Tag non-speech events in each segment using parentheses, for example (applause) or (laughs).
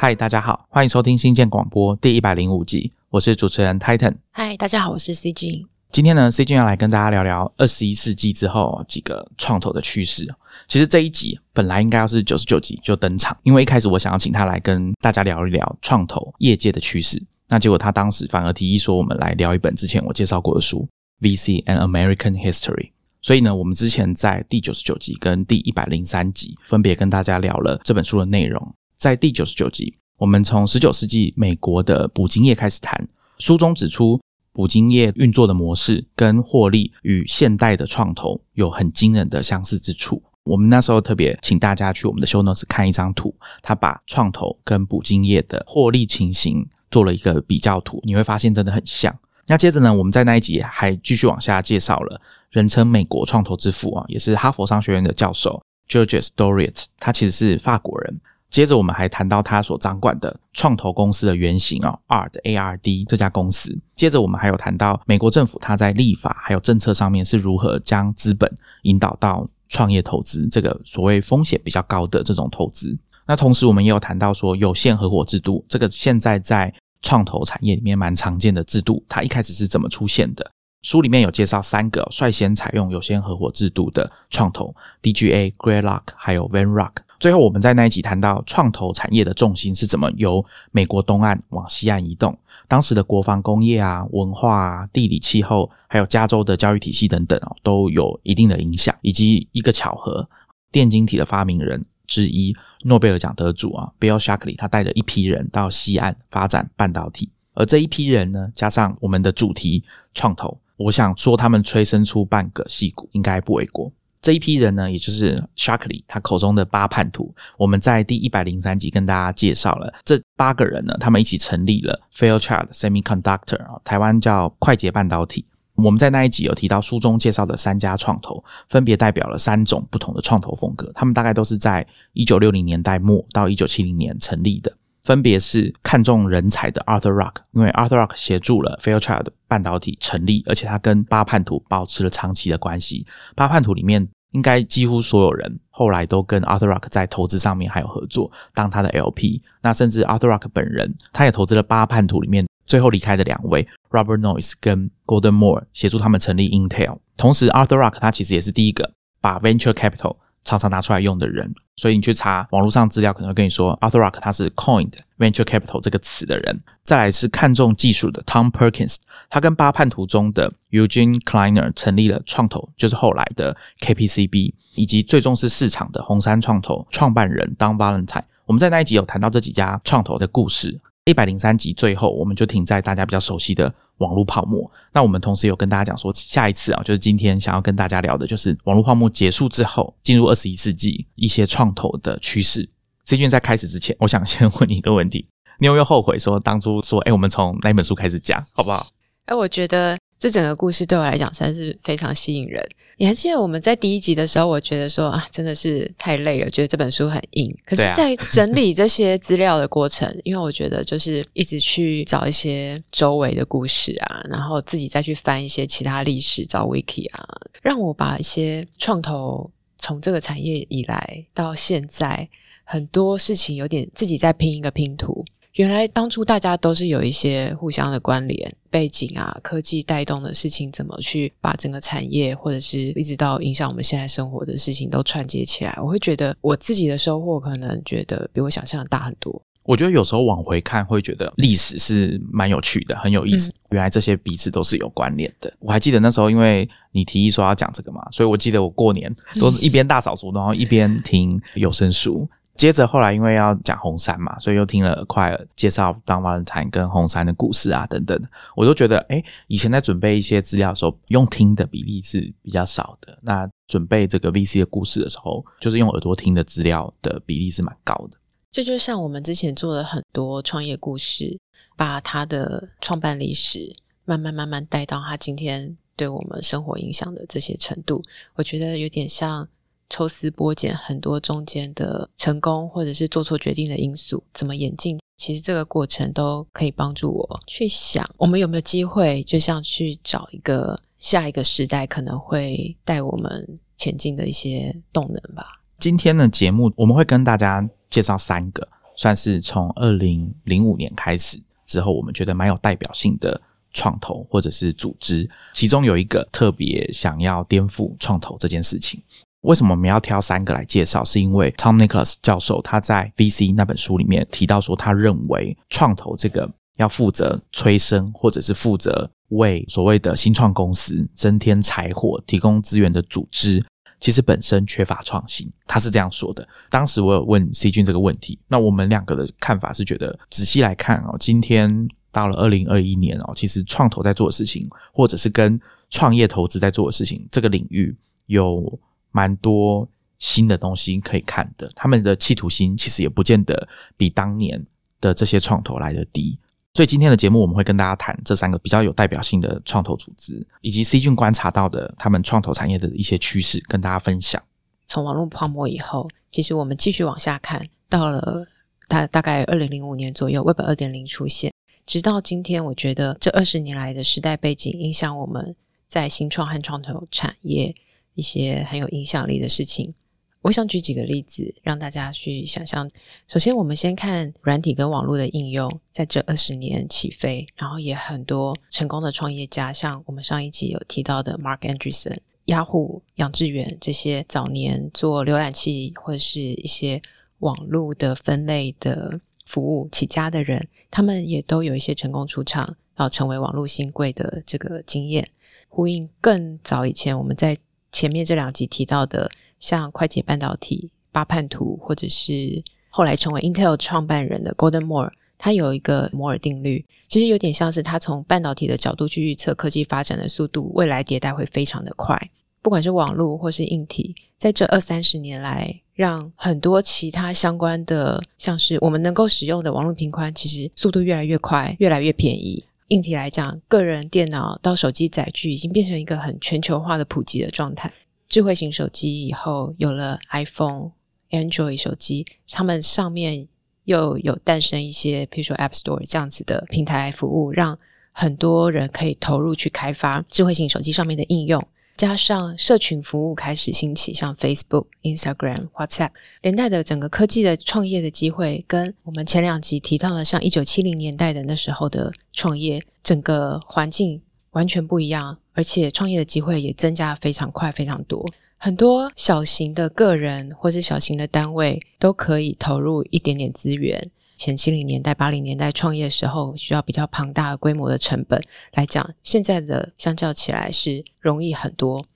嗨，大家好，欢迎收听新建广播第一百零五集，我是主持人 Titan。嗨，大家好，我是 CG。今天呢，CG 要来跟大家聊聊二十一世纪之后几个创投的趋势。其实这一集本来应该要是九十九集就登场，因为一开始我想要请他来跟大家聊一聊创投业界的趋势，那结果他当时反而提议说，我们来聊一本之前我介绍过的书《VC and American History》。所以呢，我们之前在第九十九集跟第一百零三集分别跟大家聊了这本书的内容。在第九十九集，我们从十九世纪美国的捕鲸业开始谈，书中指出捕鲸业运作的模式跟获利与现代的创投有很惊人的相似之处。我们那时候特别请大家去我们的 show notes 看一张图，他把创投跟捕鲸业的获利情形做了一个比较图，你会发现真的很像。那接着呢，我们在那一集还继续往下介绍了人称美国创投之父啊，也是哈佛商学院的教授 Georges Doriot，他其实是法国人。接着我们还谈到他所掌管的创投公司的原型啊，ARD ARD 这家公司。接着我们还有谈到美国政府他在立法还有政策上面是如何将资本引导到创业投资这个所谓风险比较高的这种投资。那同时我们也有谈到说有限合伙制度，这个现在在创投产业里面蛮常见的制度，它一开始是怎么出现的？书里面有介绍三个率先采用有限合伙制度的创投：DGA、Greylock 还有 Vanrock。最后，我们在那一集谈到创投产业的重心是怎么由美国东岸往西岸移动。当时的国防工业啊、文化啊、地理气候，还有加州的教育体系等等哦，都有一定的影响。以及一个巧合，电晶体的发明人之一、诺贝尔奖得主啊，Bill Shockley，他带着一批人到西岸发展半导体。而这一批人呢，加上我们的主题创投，我想说他们催生出半个戏骨，应该不为过。这一批人呢，也就是 Sharkley 他口中的八叛徒。我们在第一百零三集跟大家介绍了这八个人呢，他们一起成立了 Fairchild Semiconductor 啊，台湾叫快捷半导体。我们在那一集有提到书中介绍的三家创投，分别代表了三种不同的创投风格。他们大概都是在一九六零年代末到一九七零年成立的。分别是看重人才的 Arthur Rock，因为 Arthur Rock 协助了 Fairchild 半导体成立，而且他跟八叛徒保持了长期的关系。八叛徒里面应该几乎所有人后来都跟 Arthur Rock 在投资上面还有合作，当他的 LP。那甚至 Arthur Rock 本人，他也投资了八叛徒里面最后离开的两位 Robert Noyce 跟 Golden Moore，协助他们成立 Intel。同时，Arthur Rock 他其实也是第一个把 Venture Capital 常常拿出来用的人。所以你去查网络上资料，可能会跟你说，Arthur Rock 他是 coined venture capital 这个词的人。再来是看重技术的 Tom Perkins，他跟八叛徒中的 Eugene Kleiner 成立了创投，就是后来的 KPCB，以及最终是市场的红杉创投创办人 Don Valenti。我们在那一集有谈到这几家创投的故事。一百零三集最后，我们就停在大家比较熟悉的网络泡沫。那我们同时有跟大家讲说，下一次啊，就是今天想要跟大家聊的，就是网络泡沫结束之后，进入二十一世纪一些创投的趋势。C 君在开始之前，我想先问你一个问题：你有没有后悔说当初说，哎，我们从哪本书开始讲，好不好？哎，我觉得。这整个故事对我来讲实在是非常吸引人。你还记得我们在第一集的时候，我觉得说啊，真的是太累了，觉得这本书很硬。可是，在整理这些资料的过程，(laughs) 因为我觉得就是一直去找一些周围的故事啊，然后自己再去翻一些其他历史，找 wiki 啊，让我把一些创投从这个产业以来到现在很多事情，有点自己在拼一个拼图。原来当初大家都是有一些互相的关联背景啊，科技带动的事情怎么去把整个产业或者是一直到影响我们现在生活的事情都串接起来，我会觉得我自己的收获可能觉得比我想象的大很多。我觉得有时候往回看会觉得历史是蛮有趣的，很有意思。原来这些彼此都是有关联的。我还记得那时候因为你提议说要讲这个嘛，所以我记得我过年都是一边大扫除，然后一边听有声书。接着后来，因为要讲红山嘛，所以又听了快介绍当瓦伦坦跟红山的故事啊等等，我都觉得，哎，以前在准备一些资料的时候，用听的比例是比较少的。那准备这个 VC 的故事的时候，就是用耳朵听的资料的比例是蛮高的。这就像我们之前做了很多创业故事，把他的创办历史慢慢慢慢带到他今天对我们生活影响的这些程度，我觉得有点像。抽丝剥茧，很多中间的成功或者是做错决定的因素，怎么演进？其实这个过程都可以帮助我去想，我们有没有机会，就像去找一个下一个时代可能会带我们前进的一些动能吧。今天的节目我们会跟大家介绍三个算是从二零零五年开始之后，我们觉得蛮有代表性的创投或者是组织。其中有一个特别想要颠覆创投这件事情。为什么我们要挑三个来介绍？是因为 Tom Nicholas 教授他在 VC 那本书里面提到说，他认为创投这个要负责催生或者是负责为所谓的新创公司增添柴火、提供资源的组织。其实本身缺乏创新，他是这样说的。当时我有问 C 君这个问题，那我们两个的看法是觉得，仔细来看哦，今天到了二零二一年哦，其实创投在做的事情，或者是跟创业投资在做的事情，这个领域有蛮多新的东西可以看的。他们的企图心其实也不见得比当年的这些创投来的低。所以今天的节目，我们会跟大家谈这三个比较有代表性的创投组织，以及 C 君观察到的他们创投产业的一些趋势，跟大家分享。从网络泡沫以后，其实我们继续往下看，到了大大概二零零五年左右，Web 二点零出现，直到今天，我觉得这二十年来的时代背景，影响我们在新创和创投产业一些很有影响力的事情。我想举几个例子，让大家去想象。首先，我们先看软体跟网络的应用，在这二十年起飞，然后也很多成功的创业家，像我们上一集有提到的 Mark Anderson、雅虎、杨致远这些早年做浏览器或者是一些网络的分类的服务起家的人，他们也都有一些成功出场，然后成为网络新贵的这个经验。呼应更早以前我们在前面这两集提到的。像快捷半导体、巴叛图，或者是后来成为 Intel 创办人的 Gordon Moore，他有一个摩尔定律，其实有点像是他从半导体的角度去预测科技发展的速度，未来迭代会非常的快。不管是网络或是硬体，在这二三十年来，让很多其他相关的，像是我们能够使用的网络频宽，其实速度越来越快，越来越便宜。硬体来讲，个人电脑到手机载具，已经变成一个很全球化的普及的状态。智慧型手机以后有了 iPhone、Android 手机，他们上面又有诞生一些，比如说 App Store 这样子的平台服务，让很多人可以投入去开发智慧型手机上面的应用。加上社群服务开始兴起，像 Facebook、Instagram、WhatsApp，连带的整个科技的创业的机会，跟我们前两集提到的，像一九七零年代的那时候的创业，整个环境完全不一样。而且创业的机会也增加非常快，非常多。很多小型的个人或者小型的单位都可以投入一点点资源。前七零年代、八零年代创业时候需要比较庞大的规模的成本来讲，现在的相较起来是容易很多。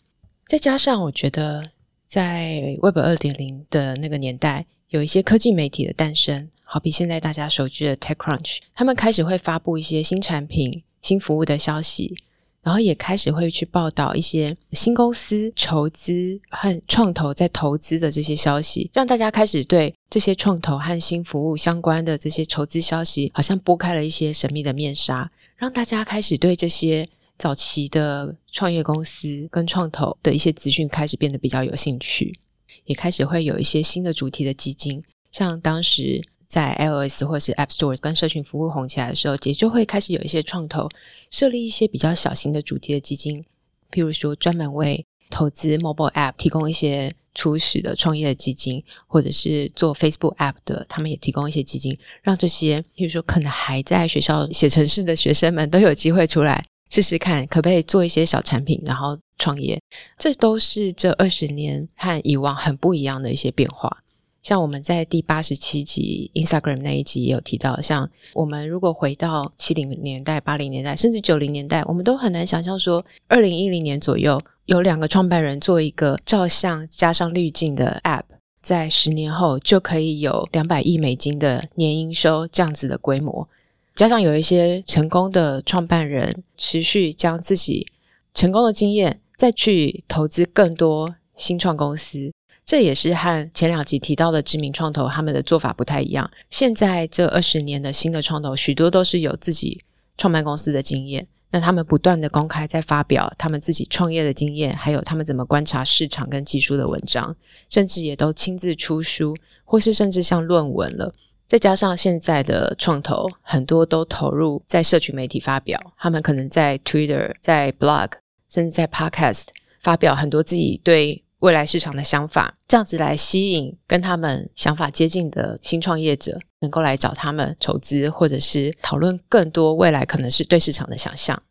再加上我觉得，在 Web 二点零的那个年代，有一些科技媒体的诞生，好比现在大家熟知的 TechCrunch，他们开始会发布一些新产品、新服务的消息。然后也开始会去报道一些新公司筹资和创投在投资的这些消息，让大家开始对这些创投和新服务相关的这些筹资消息，好像拨开了一些神秘的面纱，让大家开始对这些早期的创业公司跟创投的一些资讯开始变得比较有兴趣，也开始会有一些新的主题的基金，像当时。在 iOS 或是 App Store 跟社群服务红起来的时候，也就会开始有一些创投设立一些比较小型的主题的基金，譬如说专门为投资 Mobile App 提供一些初始的创业的基金，或者是做 Facebook App 的，他们也提供一些基金，让这些譬如说可能还在学校写程式的学生们都有机会出来试试看，可不可以做一些小产品，然后创业。这都是这二十年和以往很不一样的一些变化。像我们在第八十七集 Instagram 那一集也有提到，像我们如果回到七零年代、八零年代，甚至九零年代，我们都很难想象说，二零一零年左右有两个创办人做一个照相加上滤镜的 App，在十年后就可以有两百亿美金的年营收这样子的规模，加上有一些成功的创办人持续将自己成功的经验再去投资更多新创公司。这也是和前两集提到的知名创投他们的做法不太一样。现在这二十年的新的创投，许多都是有自己创办公司的经验。那他们不断的公开在发表他们自己创业的经验，还有他们怎么观察市场跟技术的文章，甚至也都亲自出书，或是甚至像论文了。再加上现在的创投很多都投入在社群媒体发表，他们可能在 Twitter、在 Blog，甚至在 Podcast 发表很多自己对。未来市场的想法，这样子来吸引跟他们想法接近的新创业者，能够来找他们筹资，或者是讨论更多未来可能是对市场的想象。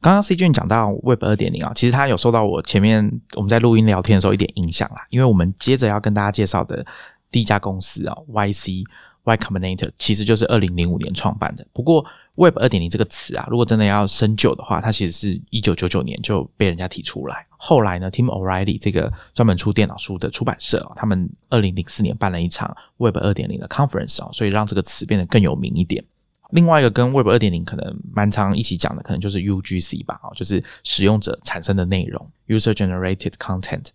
刚刚 C 君讲到 Web 二点零啊，其实他有受到我前面我们在录音聊天的时候一点影响啦，因为我们接着要跟大家介绍的第一家公司啊，YC Y Combinator，其实就是二零零五年创办的。不过 Web 二点零这个词啊，如果真的要深究的话，它其实是一九九九年就被人家提出来。后来呢，Tim O'Reilly 这个专门出电脑书的出版社，他们二零零四年办了一场 Web 二点零的 conference 啊，所以让这个词变得更有名一点。另外一个跟 Web 二点零可能蛮常一起讲的，可能就是 UGC 吧，啊，就是使用者产生的内容 （User Generated Content）。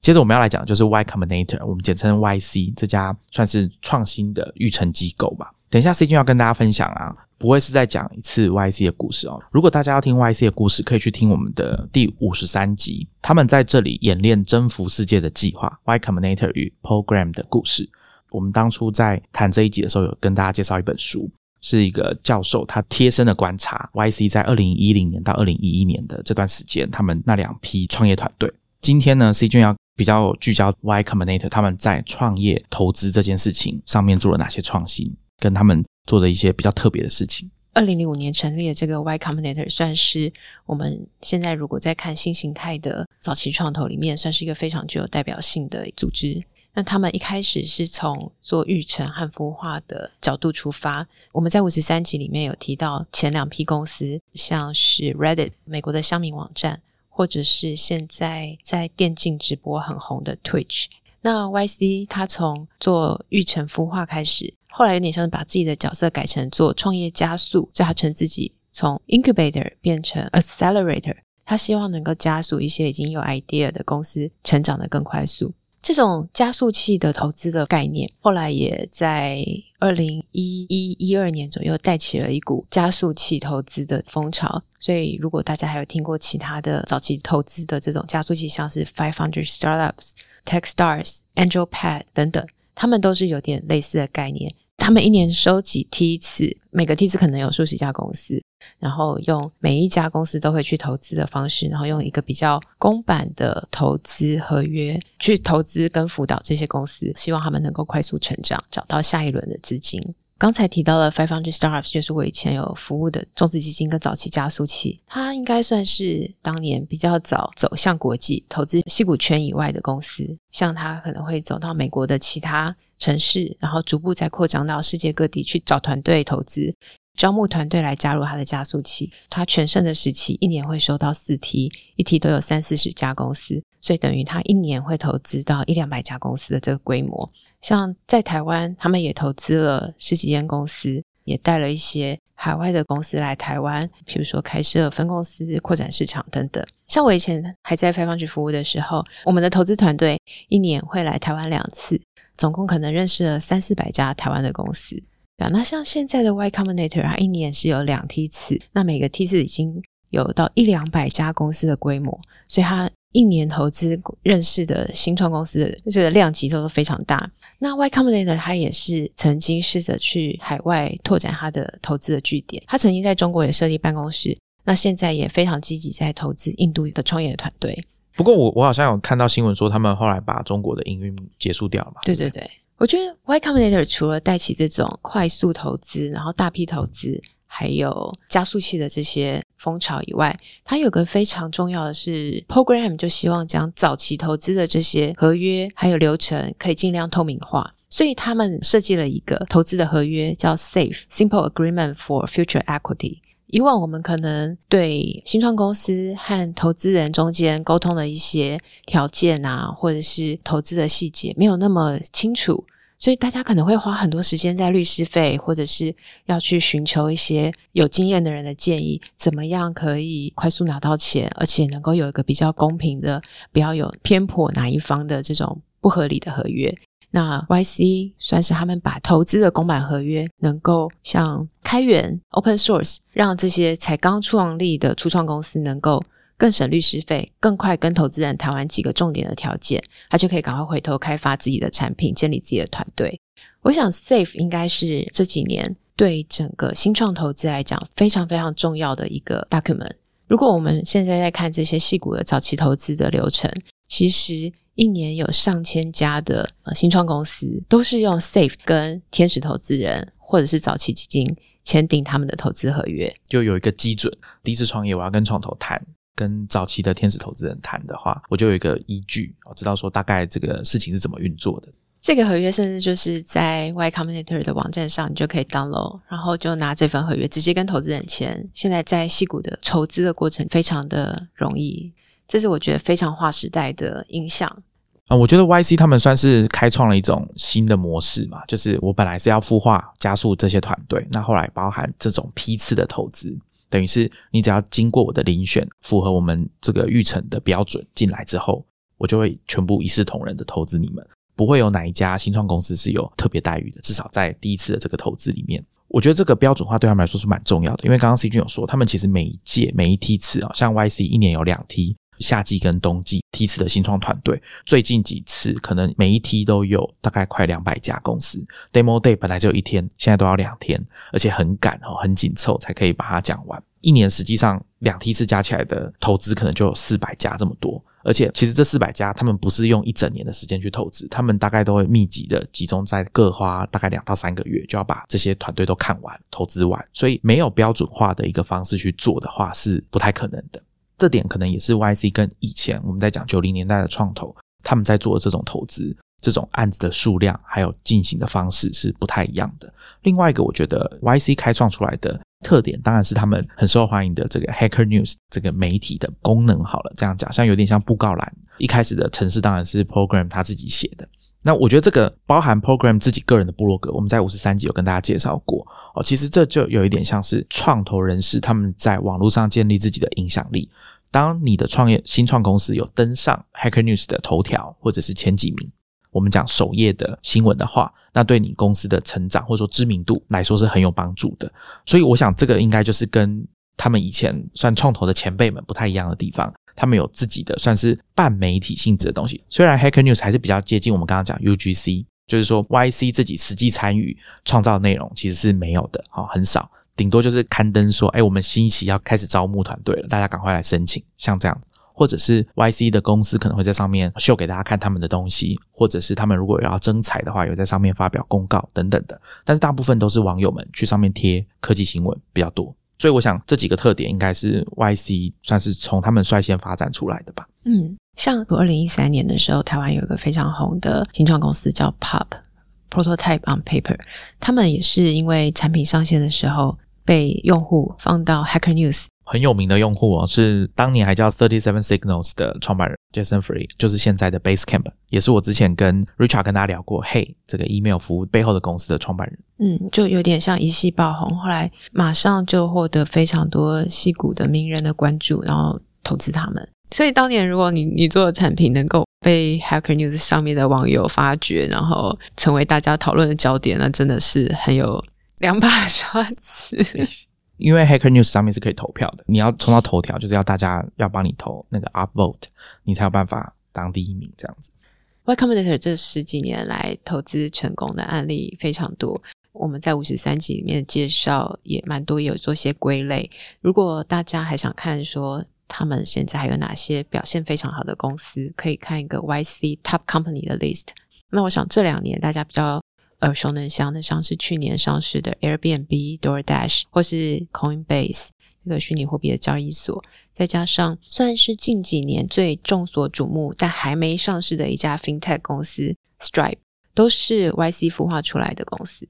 接着我们要来讲就是 Y Combinator，我们简称 YC 这家算是创新的育成机构吧。等一下 C 君要跟大家分享啊。不会是在讲一次 YC 的故事哦。如果大家要听 YC 的故事，可以去听我们的第五十三集。他们在这里演练征服世界的计划 Y Combinator 与 Program 的故事。我们当初在谈这一集的时候，有跟大家介绍一本书，是一个教授他贴身的观察 YC 在二零一零年到二零一一年的这段时间，他们那两批创业团队。今天呢，C 君要比较聚焦 Y Combinator 他们在创业投资这件事情上面做了哪些创新，跟他们。做的一些比较特别的事情。二零零五年成立的这个 Y Combinator，算是我们现在如果在看新形态的早期创投里面，算是一个非常具有代表性的组织。那他们一开始是从做育成和孵化的角度出发。我们在五十三集里面有提到前两批公司，像是 Reddit 美国的乡民网站，或者是现在在电竞直播很红的 Twitch。那 YC 它从做育成孵化开始。后来有点像是把自己的角色改成做创业加速，所以他称自己从 incubator 变成 accelerator。他希望能够加速一些已经有 idea 的公司成长的更快速。这种加速器的投资的概念，后来也在二零一一一二年左右带起了一股加速器投资的风潮。所以，如果大家还有听过其他的早期投资的这种加速器，像是 Five Hundred Startups、TechStars、AngelPad 等等。他们都是有点类似的概念，他们一年收集梯次，每个梯次可能有数十家公司，然后用每一家公司都会去投资的方式，然后用一个比较公版的投资合约去投资跟辅导这些公司，希望他们能够快速成长，找到下一轮的资金。刚才提到了 Five Hundred Startups，就是我以前有服务的中资基金跟早期加速器，它应该算是当年比较早走向国际投资西股圈以外的公司。像它可能会走到美国的其他城市，然后逐步再扩张到世界各地去找团队投资，招募团队来加入它的加速器。它全盛的时期，一年会收到四梯，一梯都有三四十家公司，所以等于它一年会投资到一两百家公司的这个规模。像在台湾，他们也投资了十几间公司，也带了一些海外的公司来台湾，比如说开设分公司、扩展市场等等。像我以前还在开放局服务的时候，我们的投资团队一年会来台湾两次，总共可能认识了三四百家台湾的公司。啊，那像现在的 Y Combinator，它一年是有两梯次，那每个梯次已经有到一两百家公司的规模，所以它。一年投资认识的新创公司，这个量级都非常大。那 Y Combinator 他也是曾经试着去海外拓展他的投资的据点，他曾经在中国也设立办公室。那现在也非常积极在投资印度的创业的团队。不过我我好像有看到新闻说，他们后来把中国的营运结束掉了嘛？对对对，我觉得 Y Combinator 除了带起这种快速投资，然后大批投资。还有加速器的这些风潮以外，它有个非常重要的是，program 就希望将早期投资的这些合约还有流程可以尽量透明化，所以他们设计了一个投资的合约，叫 Safe Simple Agreement for Future Equity。以往我们可能对新创公司和投资人中间沟通的一些条件啊，或者是投资的细节没有那么清楚。所以大家可能会花很多时间在律师费，或者是要去寻求一些有经验的人的建议，怎么样可以快速拿到钱，而且能够有一个比较公平的，不要有偏颇哪一方的这种不合理的合约。那 YC 算是他们把投资的公版合约能够像开源 Open Source，让这些才刚创立的初创公司能够。更省律师费，更快跟投资人谈完几个重点的条件，他就可以赶快回头开发自己的产品，建立自己的团队。我想，Safe 应该是这几年对整个新创投资来讲非常非常重要的一个 document。如果我们现在在看这些细股的早期投资的流程，其实一年有上千家的新创公司都是用 Safe 跟天使投资人或者是早期基金签订他们的投资合约，就有一个基准。第一次创业，我要跟创投谈，跟早期的天使投资人谈的话，我就有一个依据，我知道说大概这个事情是怎么运作的。这个合约甚至就是在 Y Combinator 的网站上，你就可以 download，然后就拿这份合约直接跟投资人签。现在在戏股的筹资的过程非常的容易，这是我觉得非常划时代的影响啊。我觉得 YC 他们算是开创了一种新的模式嘛，就是我本来是要孵化加速这些团队，那后来包含这种批次的投资，等于是你只要经过我的遴选，符合我们这个预成的标准进来之后，我就会全部一视同仁的投资你们。不会有哪一家新创公司是有特别待遇的，至少在第一次的这个投资里面，我觉得这个标准化对他们来说是蛮重要的。因为刚刚 C 君有说，他们其实每一届每一梯次啊，像 YC 一年有两梯，夏季跟冬季梯次的新创团队，最近几次可能每一梯都有大概快两百家公司。Demo Day 本来就一天，现在都要两天，而且很赶哦，很紧凑才可以把它讲完。一年实际上两梯次加起来的投资可能就有四百家这么多。而且，其实这四百家，他们不是用一整年的时间去投资，他们大概都会密集的集中在各花大概两到三个月，就要把这些团队都看完、投资完。所以，没有标准化的一个方式去做的话，是不太可能的。这点可能也是 YC 跟以前我们在讲九零年代的创投，他们在做这种投资、这种案子的数量还有进行的方式是不太一样的。另外一个，我觉得 YC 开创出来的。特点当然是他们很受欢迎的这个 Hacker News 这个媒体的功能好了，这样讲像有点像布告栏。一开始的城市当然是 Program 他自己写的。那我觉得这个包含 Program 自己个人的部落格，我们在五十三集有跟大家介绍过哦。其实这就有一点像是创投人士他们在网络上建立自己的影响力。当你的创业新创公司有登上 Hacker News 的头条或者是前几名。我们讲首页的新闻的话，那对你公司的成长或者说知名度来说是很有帮助的。所以我想这个应该就是跟他们以前算创投的前辈们不太一样的地方。他们有自己的算是半媒体性质的东西。虽然 Hacker News 还是比较接近我们刚刚讲 UGC，就是说 YC 自己实际参与创造内容其实是没有的，好很少，顶多就是刊登说，哎，我们新一期要开始招募团队了，大家赶快来申请，像这样。或者是 YC 的公司可能会在上面秀给大家看他们的东西，或者是他们如果有要征才的话，有在上面发表公告等等的。但是大部分都是网友们去上面贴科技新闻比较多，所以我想这几个特点应该是 YC 算是从他们率先发展出来的吧。嗯，像二零一三年的时候，台湾有一个非常红的新创公司叫 Pop Prototype on Paper，他们也是因为产品上线的时候被用户放到 Hacker News。很有名的用户哦，是当年还叫 Thirty Seven Signals 的创办人 Jason Free，就是现在的 Basecamp，也是我之前跟 Richard 跟大家聊过，Hey 这个 email 服务背后的公司的创办人。嗯，就有点像一夕爆红，后来马上就获得非常多戏骨的名人的关注，然后投资他们。所以当年如果你你做的产品能够被 Hacker News 上面的网友发掘，然后成为大家讨论的焦点，那真的是很有两把刷子。因为 Hacker News 上面是可以投票的，你要冲到头条，就是要大家要帮你投那个 Upvote，你才有办法当第一名这样子。Y Combinator 这十几年来投资成功的案例非常多，我们在五十三集里面介绍也蛮多，也有做些归类。如果大家还想看说他们现在还有哪些表现非常好的公司，可以看一个 YC Top Company 的 list。那我想这两年大家比较。耳熟能详的，像是去年上市的 Airbnb、DoorDash，或是 Coinbase 这个虚拟货币的交易所，再加上算是近几年最众所瞩目但还没上市的一家 FinTech 公司 Stripe，都是 YC 孵化出来的公司。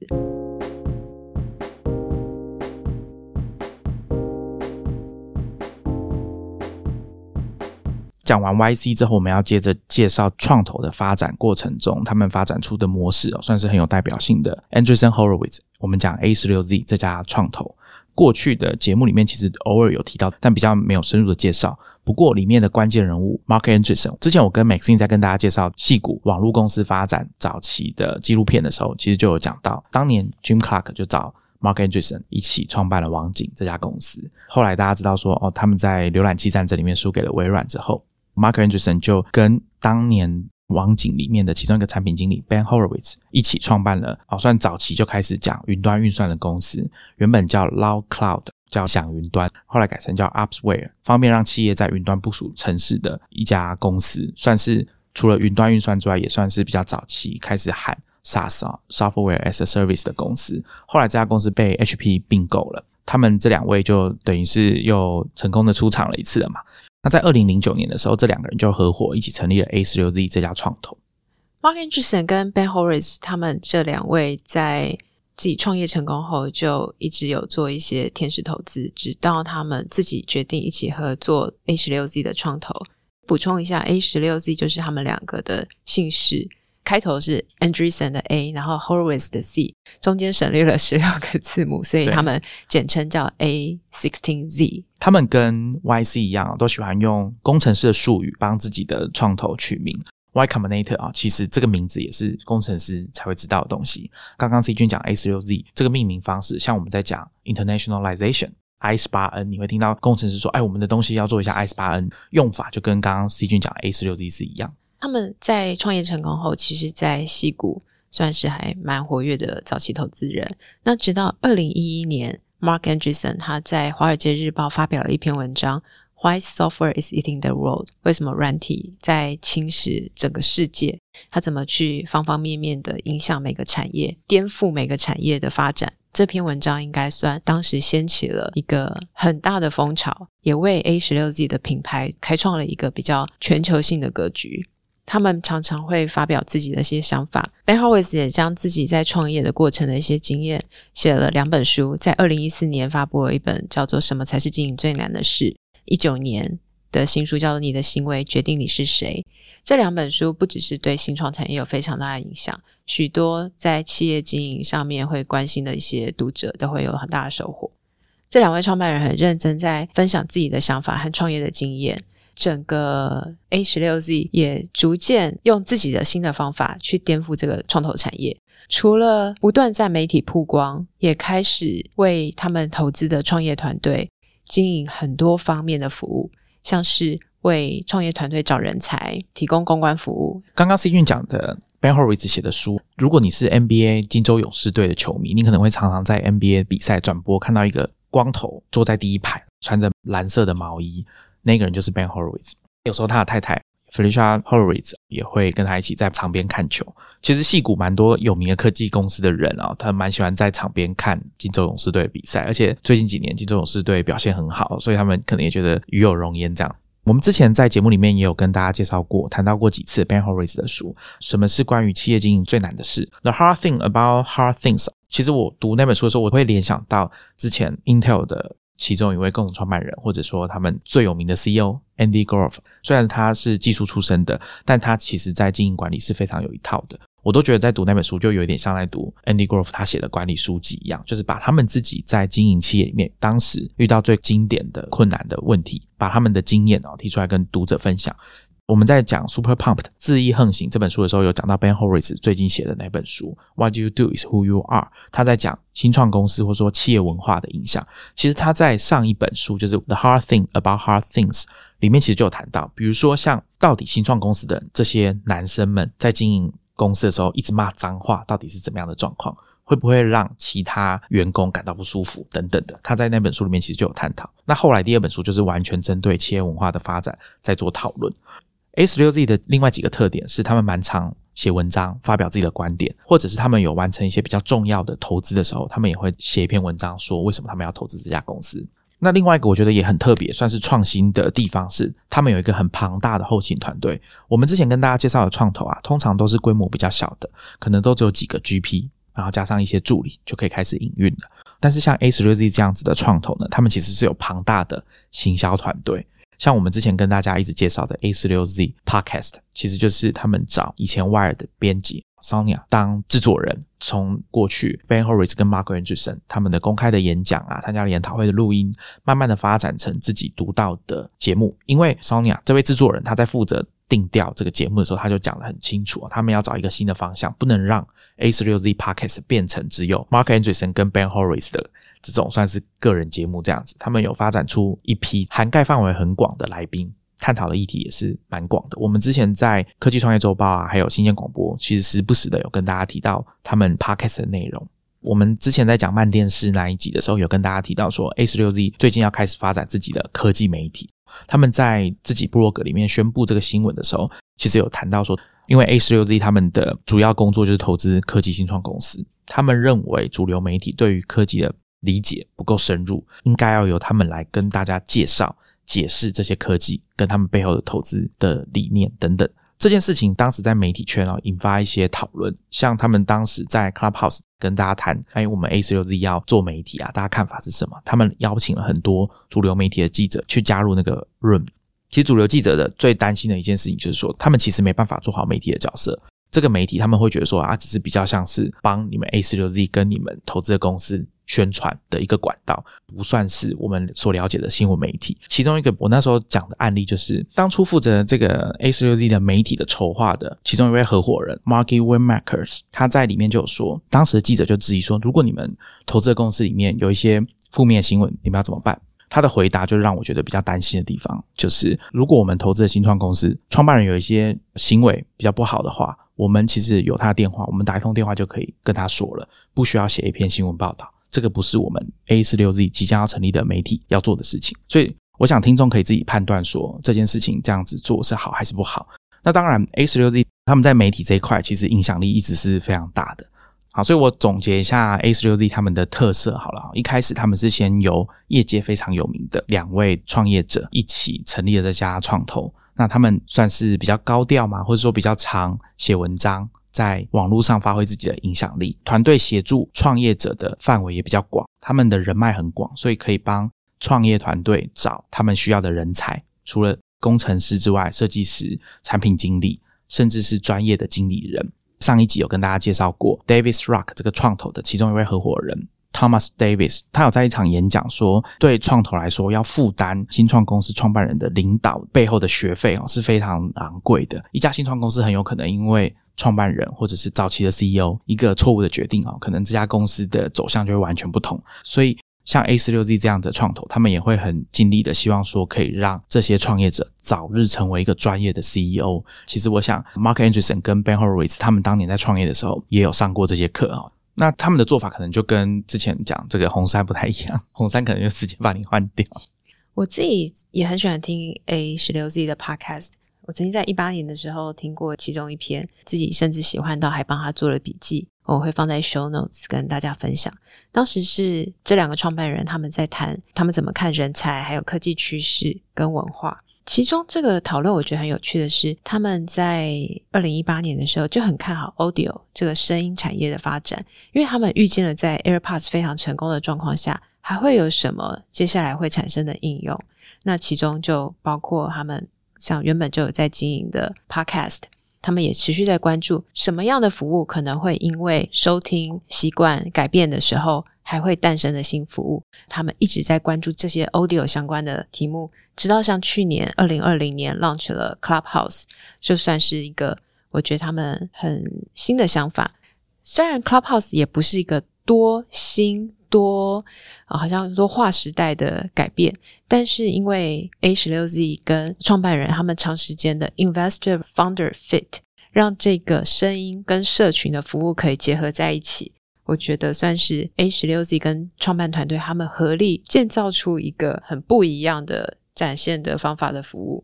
讲完 YC 之后，我们要接着介绍创投的发展过程中，他们发展出的模式哦，算是很有代表性的。Anderson Horowitz，我们讲 A 十六 Z 这家创投，过去的节目里面其实偶尔有提到，但比较没有深入的介绍。不过里面的关键人物 Mark Anderson，之前我跟 Maxine 在跟大家介绍戏股网络公司发展早期的纪录片的时候，其实就有讲到，当年 Jim Clark 就找 Mark Anderson 一起创办了网景这家公司。后来大家知道说，哦，他们在浏览器战争里面输给了微软之后。Mark Anderson 就跟当年网景里面的其中一个产品经理 Ben Horowitz 一起创办了，哦，算早期就开始讲云端运算的公司，原本叫 Loud Cloud，叫享云端，后来改成叫 Upsware，方便让企业在云端部署城市的一家公司，算是除了云端运算之外，也算是比较早期开始喊 SaaS 啊 Software as a Service 的公司。后来这家公司被 HP 并购了，他们这两位就等于是又成功的出场了一次了嘛。那在二零零九年的时候，这两个人就合伙一起成立了 A 十六 Z 这家创投。Mark Anderson 跟 Ben Horace 他们这两位在自己创业成功后，就一直有做一些天使投资，直到他们自己决定一起合作 A 十六 Z 的创投。补充一下，A 十六 Z 就是他们两个的姓氏。开头是 Andreessen 的 A，然后 Horowitz 的 C，中间省略了十六个字母，所以他们简称叫 A sixteen Z。他们跟 YC 一样，都喜欢用工程师的术语帮自己的创投取名。Y Combinator 啊，其实这个名字也是工程师才会知道的东西。刚刚 C 君讲 A 十六 Z 这个命名方式，像我们在讲 Internationalization，I 十八 N，你会听到工程师说：“哎，我们的东西要做一下 I 十八 N。”用法就跟刚刚 C 君讲 A 十六 Z 是一样。他们在创业成功后，其实，在西谷算是还蛮活跃的早期投资人。那直到二零一一年，Mark Anderson 他在《华尔街日报》发表了一篇文章：“Why Software is Eating the World？” 为什么软体在侵蚀整个世界？他怎么去方方面面的影响每个产业，颠覆每个产业的发展？这篇文章应该算当时掀起了一个很大的风潮，也为 A 十六 Z 的品牌开创了一个比较全球性的格局。他们常常会发表自己的一些想法。Ben Horowitz 也将自己在创业的过程的一些经验写了两本书，在二零一四年发布了一本叫做《什么才是经营最难的事》，一九年的新书叫做《你的行为决定你是谁》。这两本书不只是对新创产业有非常大的影响，许多在企业经营上面会关心的一些读者都会有很大的收获。这两位创办人很认真在分享自己的想法和创业的经验。整个 A 十六 Z 也逐渐用自己的新的方法去颠覆这个创投产业。除了不断在媒体曝光，也开始为他们投资的创业团队经营很多方面的服务，像是为创业团队找人才、提供公关服务。刚刚 C 君讲的 Ben Horowitz 写的书，如果你是 NBA 金州勇士队的球迷，你可能会常常在 NBA 比赛转播看到一个光头坐在第一排，穿着蓝色的毛衣。那个人就是 Ben Horowitz，有时候他的太太 Felicia Horowitz 也会跟他一起在场边看球。其实戏谷蛮多有名的科技公司的人啊，他蛮喜欢在场边看金州勇士队的比赛。而且最近几年金州勇士队表现很好，所以他们可能也觉得与有荣焉。这样，我们之前在节目里面也有跟大家介绍过，谈到过几次 Ben Horowitz 的书，什么是关于企业经营最难的事？The Hard Thing About Hard Things。其实我读那本书的时候，我会联想到之前 Intel 的。其中一位共同创办人，或者说他们最有名的 CEO Andy Grove，虽然他是技术出身的，但他其实在经营管理是非常有一套的。我都觉得在读那本书，就有点像在读 Andy Grove 他写的管理书籍一样，就是把他们自己在经营企业里面当时遇到最经典的困难的问题，把他们的经验哦提出来跟读者分享。我们在讲 Super Pumped 恣意横行这本书的时候，有讲到 Ben Horowitz 最近写的那本书 What You Do Is Who You Are。他在讲新创公司或者说企业文化的影响。其实他在上一本书就是 The Hard Thing About Hard Things 里面，其实就有谈到，比如说像到底新创公司的这些男生们在经营公司的时候一直骂脏话，到底是怎么样的状况？会不会让其他员工感到不舒服等等的？他在那本书里面其实就有探讨。那后来第二本书就是完全针对企业文化的发展在做讨论。A 十六 Z 的另外几个特点是，他们蛮常写文章，发表自己的观点，或者是他们有完成一些比较重要的投资的时候，他们也会写一篇文章，说为什么他们要投资这家公司。那另外一个我觉得也很特别，算是创新的地方是，他们有一个很庞大的后勤团队。我们之前跟大家介绍的创投啊，通常都是规模比较小的，可能都只有几个 GP，然后加上一些助理就可以开始营运了。但是像 A 十六 Z 这样子的创投呢，他们其实是有庞大的行销团队。像我们之前跟大家一直介绍的 A 十六 Z Podcast，其实就是他们找以前 Wire 的编辑 Sonia 当制作人，从过去 Ben Horowitz 跟 Mark Anderson 他们的公开的演讲啊，参加研讨会的录音，慢慢的发展成自己独到的节目。因为 Sonia 这位制作人，他在负责定调这个节目的时候，他就讲得很清楚，他们要找一个新的方向，不能让 A 十六 Z Podcast 变成只有 Mark Anderson 跟 Ben Horowitz 的。这种算是个人节目这样子，他们有发展出一批涵盖范围很广的来宾，探讨的议题也是蛮广的。我们之前在科技创业周报啊，还有新鲜广播，其实时不时的有跟大家提到他们 podcast 的内容。我们之前在讲慢电视那一集的时候，有跟大家提到说，A 十六 Z 最近要开始发展自己的科技媒体。他们在自己部落格里面宣布这个新闻的时候，其实有谈到说，因为 A 十六 Z 他们的主要工作就是投资科技新创公司，他们认为主流媒体对于科技的理解不够深入，应该要由他们来跟大家介绍、解释这些科技跟他们背后的投资的理念等等。这件事情当时在媒体圈啊引发一些讨论，像他们当时在 Clubhouse 跟大家谈，哎，我们 A 十六 Z 要做媒体啊，大家看法是什么？他们邀请了很多主流媒体的记者去加入那个 room。其实主流记者的最担心的一件事情就是说，他们其实没办法做好媒体的角色。这个媒体他们会觉得说啊，只是比较像是帮你们 A 十六 Z 跟你们投资的公司宣传的一个管道，不算是我们所了解的新闻媒体。其中一个我那时候讲的案例就是，当初负责这个 A 十六 Z 的媒体的筹划的其中一位合伙人 Marky Winmakers，他在里面就有说，当时的记者就质疑说，如果你们投资的公司里面有一些负面新闻，你们要怎么办？他的回答就让我觉得比较担心的地方，就是如果我们投资的新创公司创办人有一些行为比较不好的话，我们其实有他的电话，我们打一通电话就可以跟他说了，不需要写一篇新闻报道。这个不是我们 A 四六 Z 即将要成立的媒体要做的事情，所以我想听众可以自己判断说这件事情这样子做是好还是不好。那当然，A 四六 Z 他们在媒体这一块其实影响力一直是非常大的。好，所以我总结一下 A 十六 Z 他们的特色好了。一开始他们是先由业界非常有名的两位创业者一起成立了这家创投。那他们算是比较高调嘛，或者说比较常写文章，在网络上发挥自己的影响力。团队协助创业者的范围也比较广，他们的人脉很广，所以可以帮创业团队找他们需要的人才。除了工程师之外，设计师、产品经理，甚至是专业的经理人。上一集有跟大家介绍过，Davis Rock 这个创投的其中一位合伙人 Thomas Davis，他有在一场演讲说，对创投来说，要负担新创公司创办人的领导背后的学费哦是非常昂贵的。一家新创公司很有可能因为创办人或者是早期的 CEO 一个错误的决定啊，可能这家公司的走向就会完全不同。所以。像 A 十六 Z 这样的创投，他们也会很尽力的，希望说可以让这些创业者早日成为一个专业的 CEO。其实我想，Mark Anderson 跟 Ben Horowitz 他们当年在创业的时候也有上过这些课啊。那他们的做法可能就跟之前讲这个红杉不太一样，红杉可能就直接把你换掉。我自己也很喜欢听 A 十六 Z 的 Podcast。我曾经在一八年的时候听过其中一篇，自己甚至喜欢到还帮他做了笔记。我会放在 show notes 跟大家分享。当时是这两个创办人他们在谈他们怎么看人才，还有科技趋势跟文化。其中这个讨论我觉得很有趣的是，他们在二零一八年的时候就很看好 audio 这个声音产业的发展，因为他们预见了在 AirPods 非常成功的状况下，还会有什么接下来会产生的应用。那其中就包括他们像原本就有在经营的 podcast。他们也持续在关注什么样的服务可能会因为收听习惯改变的时候，还会诞生的新服务。他们一直在关注这些 audio 相关的题目，直到像去年二零二零年 launch 了 Clubhouse，就算是一个我觉得他们很新的想法。虽然 Clubhouse 也不是一个多新。多啊，好像多划时代的改变，但是因为 A 十六 Z 跟创办人他们长时间的 investor founder fit，让这个声音跟社群的服务可以结合在一起，我觉得算是 A 十六 Z 跟创办团队他们合力建造出一个很不一样的展现的方法的服务。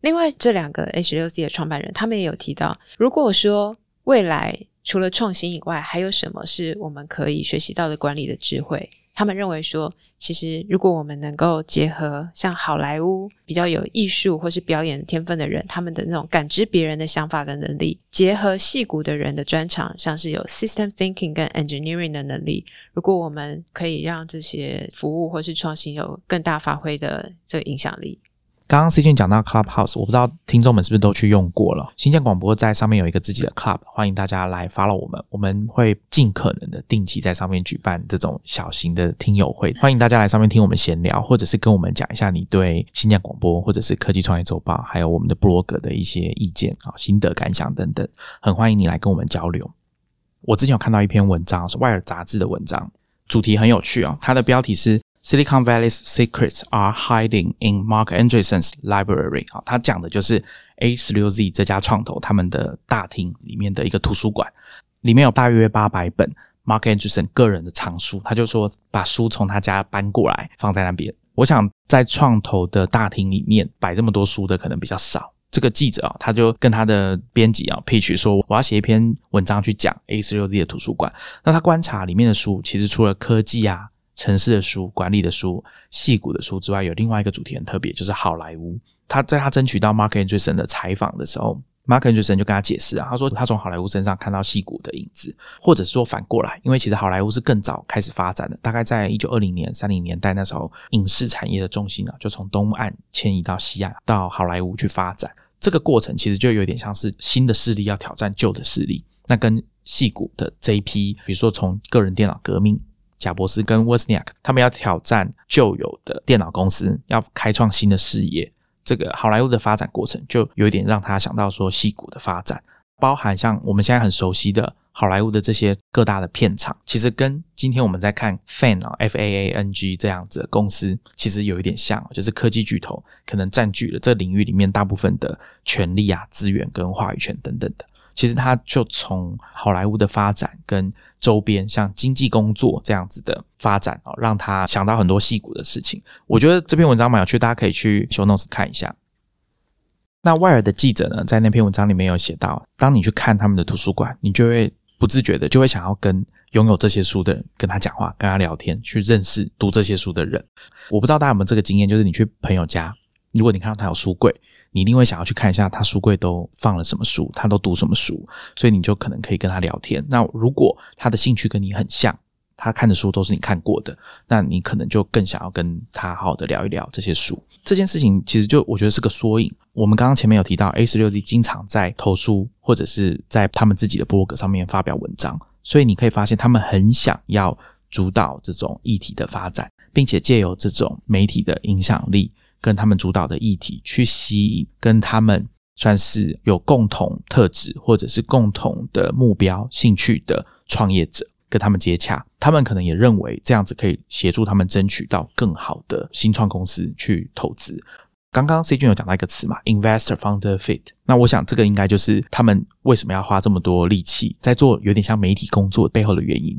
另外，这两个 A 十六 Z 的创办人他们也有提到，如果说未来。除了创新以外，还有什么是我们可以学习到的管理的智慧？他们认为说，其实如果我们能够结合像好莱坞比较有艺术或是表演天分的人，他们的那种感知别人的想法的能力，结合戏骨的人的专长，像是有 system thinking 跟 engineering 的能力，如果我们可以让这些服务或是创新有更大发挥的这个影响力。刚刚 C 君讲到 Clubhouse，我不知道听众们是不是都去用过了。新建广播在上面有一个自己的 Club，欢迎大家来 follow 我们。我们会尽可能的定期在上面举办这种小型的听友会，欢迎大家来上面听我们闲聊，或者是跟我们讲一下你对新建广播或者是科技创业周报，还有我们的 blog 的一些意见啊、心得感想等等，很欢迎你来跟我们交流。我之前有看到一篇文章，是《外尔》杂志的文章，主题很有趣啊，它的标题是。Silicon Valley's secrets are hiding in Mark Andreessen's library。啊，他讲的就是 A 十六 Z 这家创投他们的大厅里面的一个图书馆，里面有大约八百本 Mark Anderson 个人的藏书，他就说把书从他家搬过来放在那边。我想在创投的大厅里面摆这么多书的可能比较少。这个记者啊，他就跟他的编辑啊 pitch 说，我要写一篇文章去讲 A 十六 Z 的图书馆。那他观察里面的书，其实除了科技啊、城市的书、管理的书、戏骨的书之外，有另外一个主题很特别，就是好莱坞。他在他争取到 Mark Anderson 的采访的时候，Mark Anderson 就跟他解释啊，他说他从好莱坞身上看到戏骨的影子，或者是说反过来，因为其实好莱坞是更早开始发展的，大概在一九二零年、三零年代那时候，影视产业的重心啊，就从东岸迁移到西岸，到好莱坞去发展。这个过程其实就有点像是新的势力要挑战旧的势力，那跟戏骨的这一批，比如说从个人电脑革命，贾伯斯跟沃斯尼亚克，他们要挑战旧有的电脑公司，要开创新的事业。这个好莱坞的发展过程，就有一点让他想到说戏骨的发展，包含像我们现在很熟悉的。好莱坞的这些各大的片场，其实跟今天我们在看 Fan 啊 F A A N G 这样子的公司，其实有一点像，就是科技巨头可能占据了这领域里面大部分的权力啊、资源跟话语权等等的。其实他就从好莱坞的发展跟周边像经济工作这样子的发展啊，让他想到很多戏骨的事情。我觉得这篇文章蛮有趣，大家可以去 Show Notes 看一下。那外尔的记者呢，在那篇文章里面有写到，当你去看他们的图书馆，你就会。不自觉的就会想要跟拥有这些书的人跟他讲话，跟他聊天，去认识读这些书的人。我不知道大家有没有这个经验，就是你去朋友家，如果你看到他有书柜，你一定会想要去看一下他书柜都放了什么书，他都读什么书，所以你就可能可以跟他聊天。那如果他的兴趣跟你很像，他看的书都是你看过的，那你可能就更想要跟他好好的聊一聊这些书。这件事情其实就我觉得是个缩影。我们刚刚前面有提到，A 十六 Z 经常在投书或者是在他们自己的博客上面发表文章，所以你可以发现他们很想要主导这种议题的发展，并且借由这种媒体的影响力跟他们主导的议题，去吸引跟他们算是有共同特质或者是共同的目标兴趣的创业者。跟他们接洽，他们可能也认为这样子可以协助他们争取到更好的新创公司去投资。刚刚 C 君有讲到一个词嘛，investor founder fit。那我想这个应该就是他们为什么要花这么多力气在做有点像媒体工作背后的原因。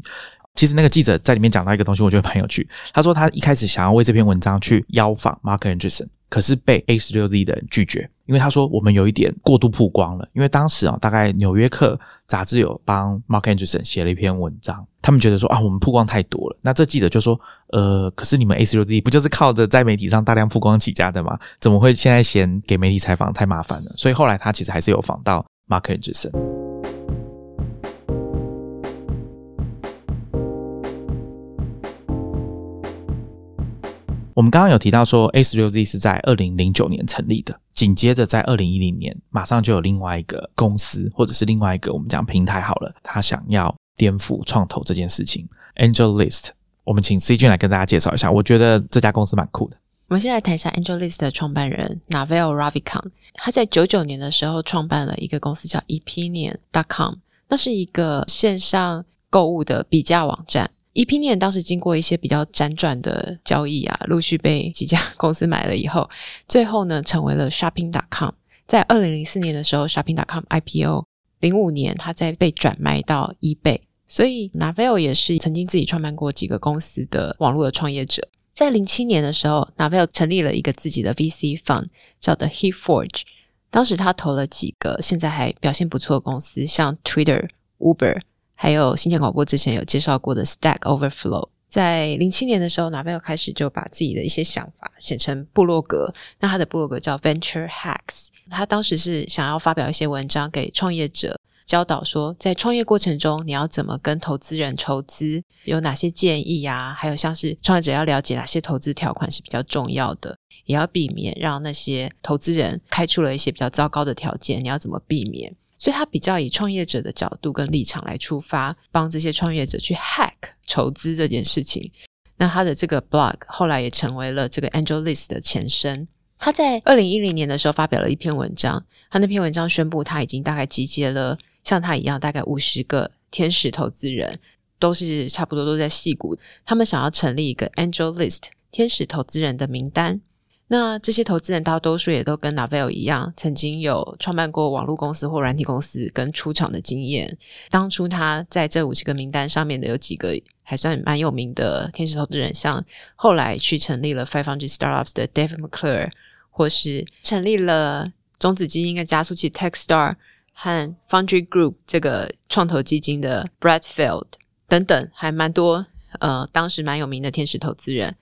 其实那个记者在里面讲到一个东西，我觉得蛮有趣。他说他一开始想要为这篇文章去邀访 Mark Anderson。可是被 A 十六 Z 的人拒绝，因为他说我们有一点过度曝光了。因为当时啊，大概《纽约客》杂志有帮 Mark Anderson 写了一篇文章，他们觉得说啊，我们曝光太多了。那这记者就说，呃，可是你们 A 十六 Z 不就是靠着在媒体上大量曝光起家的吗？怎么会现在嫌给媒体采访太麻烦了？所以后来他其实还是有访到 Mark Anderson。我们刚刚有提到说，A 十六 Z 是在二零零九年成立的，紧接着在二零一零年，马上就有另外一个公司，或者是另外一个我们讲平台好了，他想要颠覆创投这件事情。Angel List，我们请 C 君来跟大家介绍一下。我觉得这家公司蛮酷的。我们先来谈一下 Angel List 的创办人 Naval Ravikant，他在九九年的时候创办了一个公司叫 Epinion.com，那是一个线上购物的比价网站。Epinion 当时经过一些比较辗转的交易啊，陆续被几家 (laughs) 公司买了以后，最后呢成为了 Shopping.com。在二零零四年的时候，Shopping.com IPO，零五年它再被转卖到 eBay。所以 Navel 也是曾经自己创办过几个公司的网络的创业者。在零七年的时候，Navel 成立了一个自己的 VC fund，叫 The He Forge。当时他投了几个现在还表现不错的公司，像 Twitter、Uber。还有新建广播之前有介绍过的 Stack Overflow，在零七年的时候，拿贝尔开始就把自己的一些想法写成部落格。那他的部落格叫 Venture Hacks，他当时是想要发表一些文章给创业者，教导说在创业过程中你要怎么跟投资人筹资，有哪些建议呀？还有像是创业者要了解哪些投资条款是比较重要的，也要避免让那些投资人开出了一些比较糟糕的条件，你要怎么避免？所以他比较以创业者的角度跟立场来出发，帮这些创业者去 hack 筹资这件事情。那他的这个 blog 后来也成为了这个 Angel List 的前身。他在二零一零年的时候发表了一篇文章，他那篇文章宣布他已经大概集结了像他一样大概五十个天使投资人，都是差不多都在戏谷，他们想要成立一个 Angel List 天使投资人的名单。那这些投资人大多数也都跟 Navel 一样，曾经有创办过网络公司或软体公司跟出厂的经验。当初他在这五十个名单上面的有几个还算蛮有名的天使投资人，像后来去成立了 Five Hundred Startups 的 David McClure，或是成立了种子基金跟加速器 TechStar 和 Foundry Group 这个创投基金的 Bradfield 等等，还蛮多呃，当时蛮有名的天使投资人。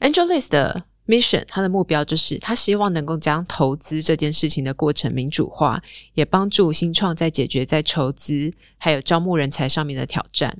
AngelList 的 mission，他的目标就是他希望能够将投资这件事情的过程民主化，也帮助新创在解决在筹资还有招募人才上面的挑战。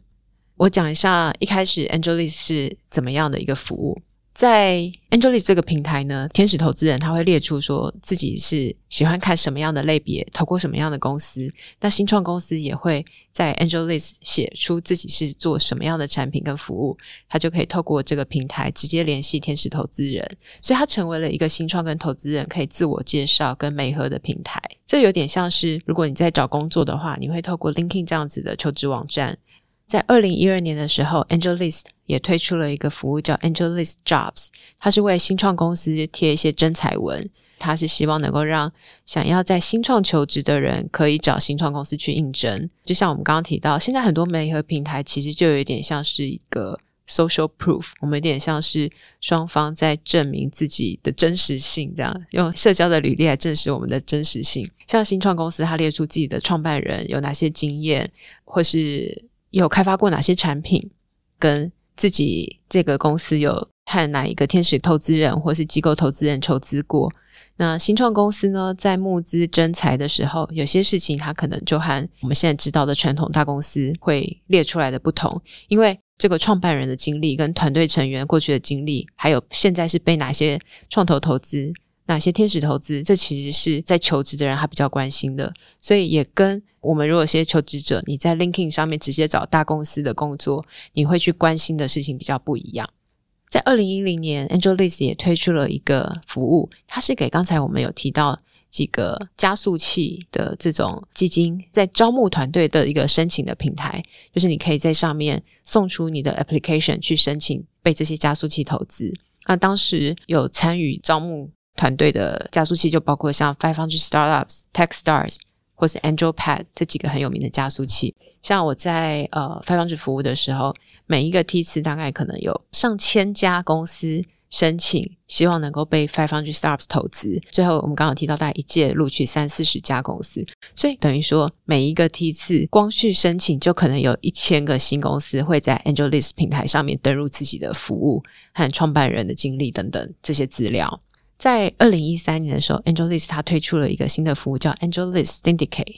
我讲一下一开始 AngelList 是怎么样的一个服务。在 Angelis 这个平台呢，天使投资人他会列出说自己是喜欢看什么样的类别，投过什么样的公司。那新创公司也会在 Angelis 写出自己是做什么样的产品跟服务，他就可以透过这个平台直接联系天使投资人，所以他成为了一个新创跟投资人可以自我介绍跟媒合的平台。这有点像是如果你在找工作的话，你会透过 LinkedIn 这样子的求职网站。在二零一二年的时候，AngelList 也推出了一个服务叫 AngelList Jobs，它是为新创公司贴一些真彩文，它是希望能够让想要在新创求职的人可以找新创公司去应征。就像我们刚刚提到，现在很多媒合平台其实就有点像是一个 social proof，我们有点像是双方在证明自己的真实性，这样用社交的履历来证实我们的真实性。像新创公司，它列出自己的创办人有哪些经验，或是有开发过哪些产品，跟自己这个公司有和哪一个天使投资人或是机构投资人筹资过？那新创公司呢，在募资征才的时候，有些事情它可能就和我们现在知道的传统大公司会列出来的不同，因为这个创办人的经历、跟团队成员过去的经历，还有现在是被哪些创投投资。哪些天使投资？这其实是在求职的人他比较关心的，所以也跟我们如果些求职者你在 Linking 上面直接找大公司的工作，你会去关心的事情比较不一样。在二零一零年，AngelList 也推出了一个服务，它是给刚才我们有提到几个加速器的这种基金在招募团队的一个申请的平台，就是你可以在上面送出你的 application 去申请被这些加速器投资。那当时有参与招募。团队的加速器就包括像 Five Hundred Startups、TechStars 或是 AngelPad 这几个很有名的加速器。像我在呃 Five Hundred 服务的时候，每一个梯次大概可能有上千家公司申请，希望能够被 Five Hundred Startups 投资。最后我们刚刚提到，大概一届录取三四十家公司，所以等于说每一个梯次光去申请，就可能有一千个新公司会在 AngelList 平台上面登录自己的服务和创办人的经历等等这些资料。在二零一三年的时候，AngelList 它推出了一个新的服务，叫 AngelList Syndicate。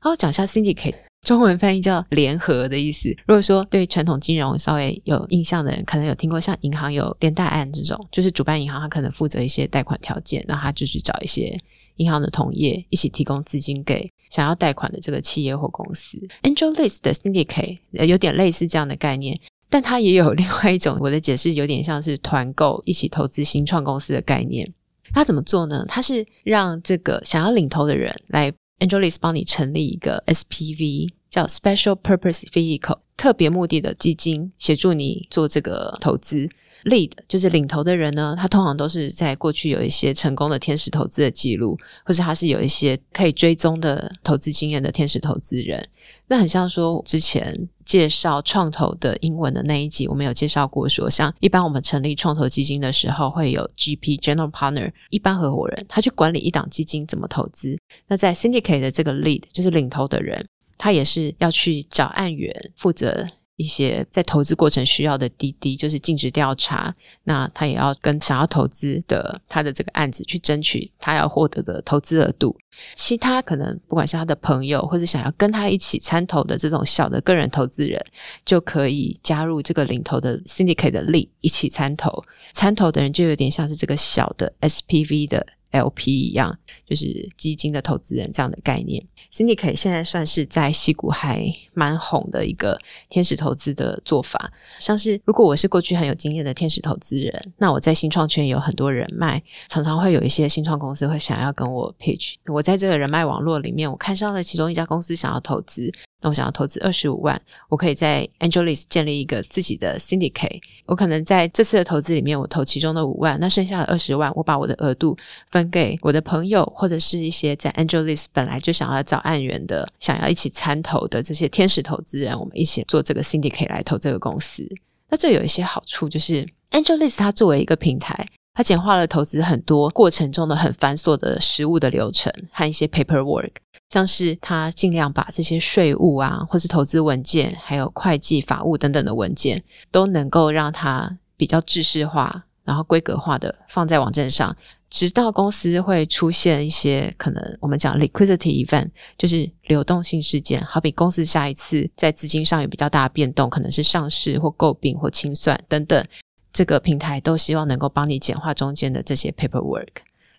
然后讲一下 Syndicate，中文翻译叫联合的意思。如果说对传统金融稍微有印象的人，可能有听过像银行有连带案这种，就是主办银行它可能负责一些贷款条件，那他就去找一些银行的同业一起提供资金给想要贷款的这个企业或公司。AngelList 的 Syndicate 有点类似这样的概念。但它也有另外一种，我的解释有点像是团购一起投资新创公司的概念。他怎么做呢？他是让这个想要领投的人来 AngelList 帮你成立一个 SPV，叫 Special Purpose Vehicle，特别目的的基金，协助你做这个投资。Lead 就是领头的人呢，他通常都是在过去有一些成功的天使投资的记录，或是他是有一些可以追踪的投资经验的天使投资人。那很像说之前介绍创投的英文的那一集，我们有介绍过，说像一般我们成立创投基金的时候，会有 GP General Partner 一般合伙人，他去管理一档基金怎么投资。那在 Syndicate 的这个 Lead 就是领头的人，他也是要去找案源负责。一些在投资过程需要的滴滴，就是尽职调查。那他也要跟想要投资的他的这个案子去争取他要获得的投资额度。其他可能不管是他的朋友，或者想要跟他一起参投的这种小的个人投资人，就可以加入这个领头的 syndicate 的力一起参投。参投的人就有点像是这个小的 SPV 的 LP 一样，就是基金的投资人这样的概念。Syndicate 现在算是在西谷还蛮红的一个天使投资的做法。像是如果我是过去很有经验的天使投资人，那我在新创圈有很多人脉，常常会有一些新创公司会想要跟我 pitch。我在这个人脉网络里面，我看上了其中一家公司想要投资。那我想要投资二十五万，我可以在 Angelis 建立一个自己的 Syndicate。我可能在这次的投资里面，我投其中的五万，那剩下的二十万，我把我的额度分分给我的朋友，或者是一些在 AngelList 本来就想要找案源的、想要一起参投的这些天使投资人，我们一起做这个 Syndicate 来投这个公司。那这有一些好处，就是 AngelList 它作为一个平台。它简化了投资很多过程中的很繁琐的实务的流程和一些 paperwork，像是它尽量把这些税务啊，或是投资文件，还有会计法务等等的文件，都能够让它比较制式化，然后规格化的放在网站上，直到公司会出现一些可能我们讲 liquidity event，就是流动性事件，好比公司下一次在资金上有比较大的变动，可能是上市或购并或清算等等。这个平台都希望能够帮你简化中间的这些 paperwork。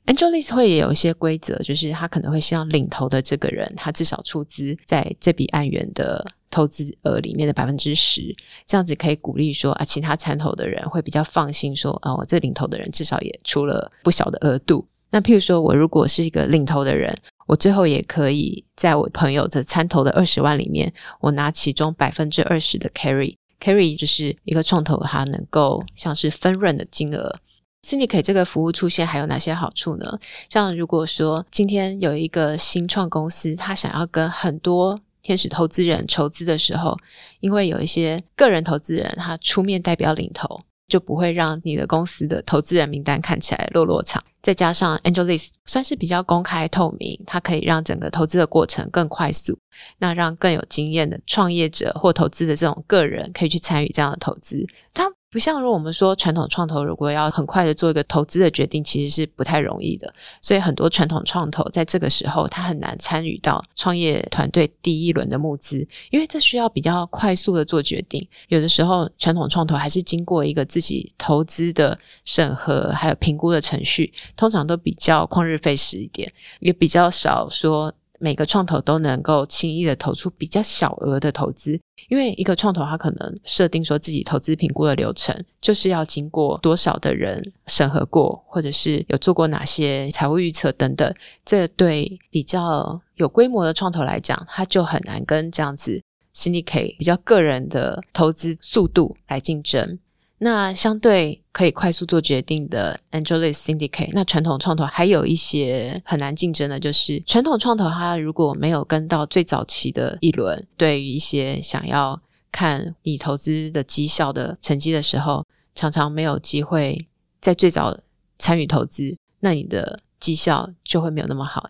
Angelis 会也有一些规则，就是他可能会希望领头的这个人，他至少出资在这笔案源的投资额里面的百分之十，这样子可以鼓励说啊，其他参投的人会比较放心，说哦，这领投的人至少也出了不小的额度。那譬如说我如果是一个领投的人，我最后也可以在我朋友的参投的二十万里面，我拿其中百分之二十的 carry。Carry 就是一个创投，它能够像是分润的金额。Syndicate 这个服务出现还有哪些好处呢？像如果说今天有一个新创公司，他想要跟很多天使投资人筹资的时候，因为有一些个人投资人他出面代表领头。就不会让你的公司的投资人名单看起来落落场。再加上 Angelis 算是比较公开透明，它可以让整个投资的过程更快速，那让更有经验的创业者或投资的这种个人可以去参与这样的投资。它不像如果我们说传统创投，如果要很快的做一个投资的决定，其实是不太容易的。所以很多传统创投在这个时候，他很难参与到创业团队第一轮的募资，因为这需要比较快速的做决定。有的时候传统创投还是经过一个自己投资的审核还有评估的程序，通常都比较旷日费时一点，也比较少说。每个创投都能够轻易的投出比较小额的投资，因为一个创投他可能设定说自己投资评估的流程，就是要经过多少的人审核过，或者是有做过哪些财务预测等等。这对比较有规模的创投来讲，他就很难跟这样子 syndicate 比较个人的投资速度来竞争。那相对可以快速做决定的 Angelis Syndicate，那传统创投还有一些很难竞争的，就是传统创投它如果没有跟到最早期的一轮，对于一些想要看你投资的绩效的成绩的时候，常常没有机会在最早参与投资，那你的绩效就会没有那么好。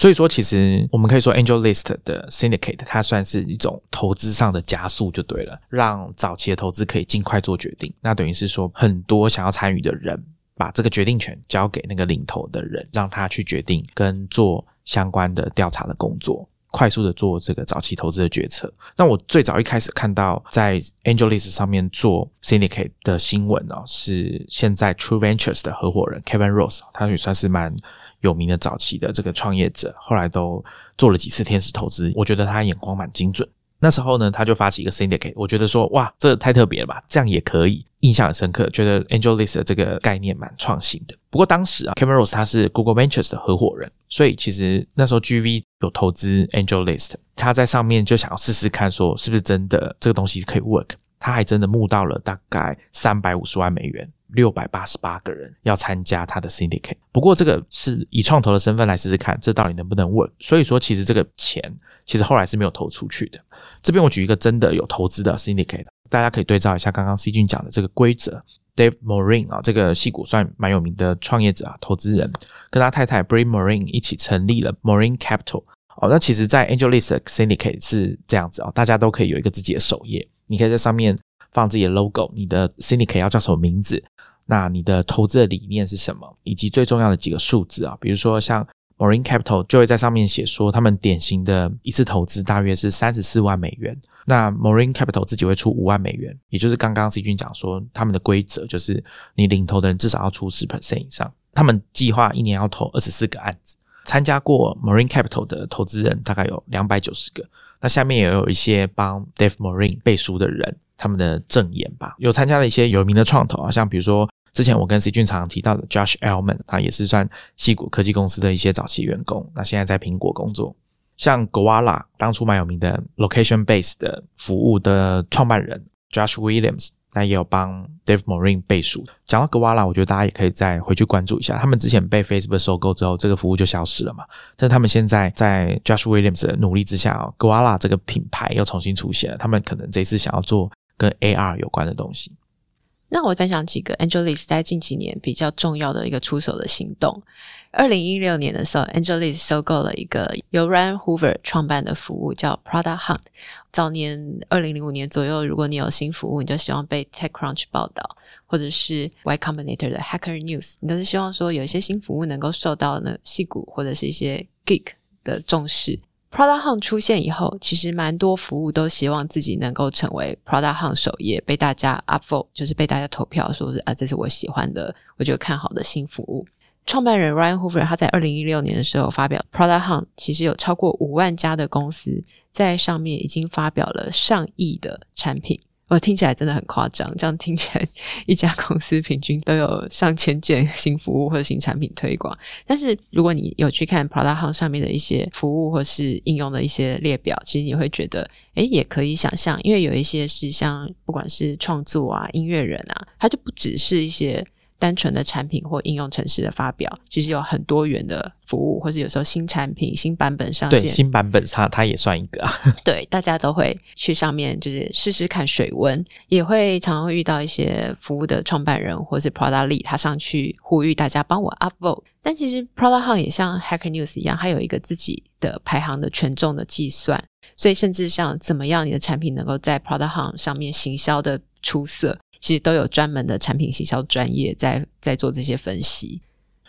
所以说，其实我们可以说，Angel List 的 Syndicate 它算是一种投资上的加速，就对了，让早期的投资可以尽快做决定。那等于是说，很多想要参与的人，把这个决定权交给那个领头的人，让他去决定跟做相关的调查的工作，快速的做这个早期投资的决策。那我最早一开始看到在 Angel List 上面做 Syndicate 的新闻哦，是现在 True Ventures 的合伙人 Kevin Rose，他也算是蛮。有名的早期的这个创业者，后来都做了几次天使投资，我觉得他眼光蛮精准。那时候呢，他就发起一个 syndicate，我觉得说哇，这太特别了吧，这样也可以，印象很深刻，觉得 AngelList 的这个概念蛮创新的。不过当时啊，Cameron 他是 Google Ventures 的合伙人，所以其实那时候 GV 有投资 AngelList，他在上面就想要试试看，说是不是真的这个东西可以 work，他还真的募到了大概三百五十万美元。六百八十八个人要参加他的 syndicate，不过这个是以创投的身份来试试看，这到底能不能 work？所以说，其实这个钱其实后来是没有投出去的。这边我举一个真的有投资的 syndicate，大家可以对照一下刚刚 C 君讲的这个规则。Dave Morin 啊，这个戏骨算蛮有名的创业者啊，投资人跟他太太 Bray Morin 一起成立了 Morin Capital。哦，那其实，在 AngelList syndicate 是这样子啊，大家都可以有一个自己的首页，你可以在上面。放自己的 logo，你的 syndicate 要叫什么名字？那你的投资的理念是什么？以及最重要的几个数字啊，比如说像 Marine Capital 就会在上面写说，他们典型的一次投资大约是三十四万美元。那 Marine Capital 自己会出五万美元，也就是刚刚 C 君讲说，他们的规则就是你领投的人至少要出十 percent 以上。他们计划一年要投二十四个案子，参加过 Marine Capital 的投资人大概有两百九十个。那下面也有一些帮 Dave Marine 背书的人，他们的证言吧，有参加了一些有名的创投啊，像比如说。之前我跟 C 俊常提到的 Josh Elman，他也是算西谷科技公司的一些早期员工，那现在在苹果工作。像 Goala 当初蛮有名的 Location Base 的服务的创办人 Josh Williams，那也有帮 Dave Morin 背书。讲到 Goala，我觉得大家也可以再回去关注一下。他们之前被 Facebook 收购之后，这个服务就消失了嘛。但是他们现在在 Josh Williams 的努力之下，Goala 这个品牌又重新出现了。他们可能这次想要做跟 AR 有关的东西。那我分享几个 Angelis 在近几年比较重要的一个出手的行动。二零一六年的时候，Angelis 收购了一个由 Ryan Hoover 创办的服务，叫 Product Hunt。早年二零零五年左右，如果你有新服务，你就希望被 TechCrunch 报道，或者是 Y Combinator 的 Hacker News，你都是希望说有一些新服务能够受到呢戏股或者是一些 Geek 的重视。Product Hunt 出现以后，其实蛮多服务都希望自己能够成为 Product Hunt 首页，被大家 upvote，就是被大家投票，说是啊，这是我喜欢的，我觉得看好的新服务。创办人 Ryan Hoover 他在二零一六年的时候发表，Product Hunt 其实有超过五万家的公司在上面已经发表了上亿的产品。我听起来真的很夸张，这样听起来一家公司平均都有上千件新服务或新产品推广。但是如果你有去看 Product Hunt 上面的一些服务或是应用的一些列表，其实你会觉得，哎，也可以想象，因为有一些是像不管是创作啊、音乐人啊，它就不只是一些。单纯的产品或应用程式的发表，其实有很多元的服务，或是有时候新产品、新版本上线，对新版本它它也算一个。(laughs) 对，大家都会去上面就是试试看水温，也会常常遇到一些服务的创办人或是 Product Lead，他上去呼吁大家帮我 upvote。但其实 Product Hunt 也像 Hacker News 一样，它有一个自己的排行的权重的计算，所以甚至像怎么样你的产品能够在 Product Hunt 上面行销的出色。其实都有专门的产品行销专业在在做这些分析。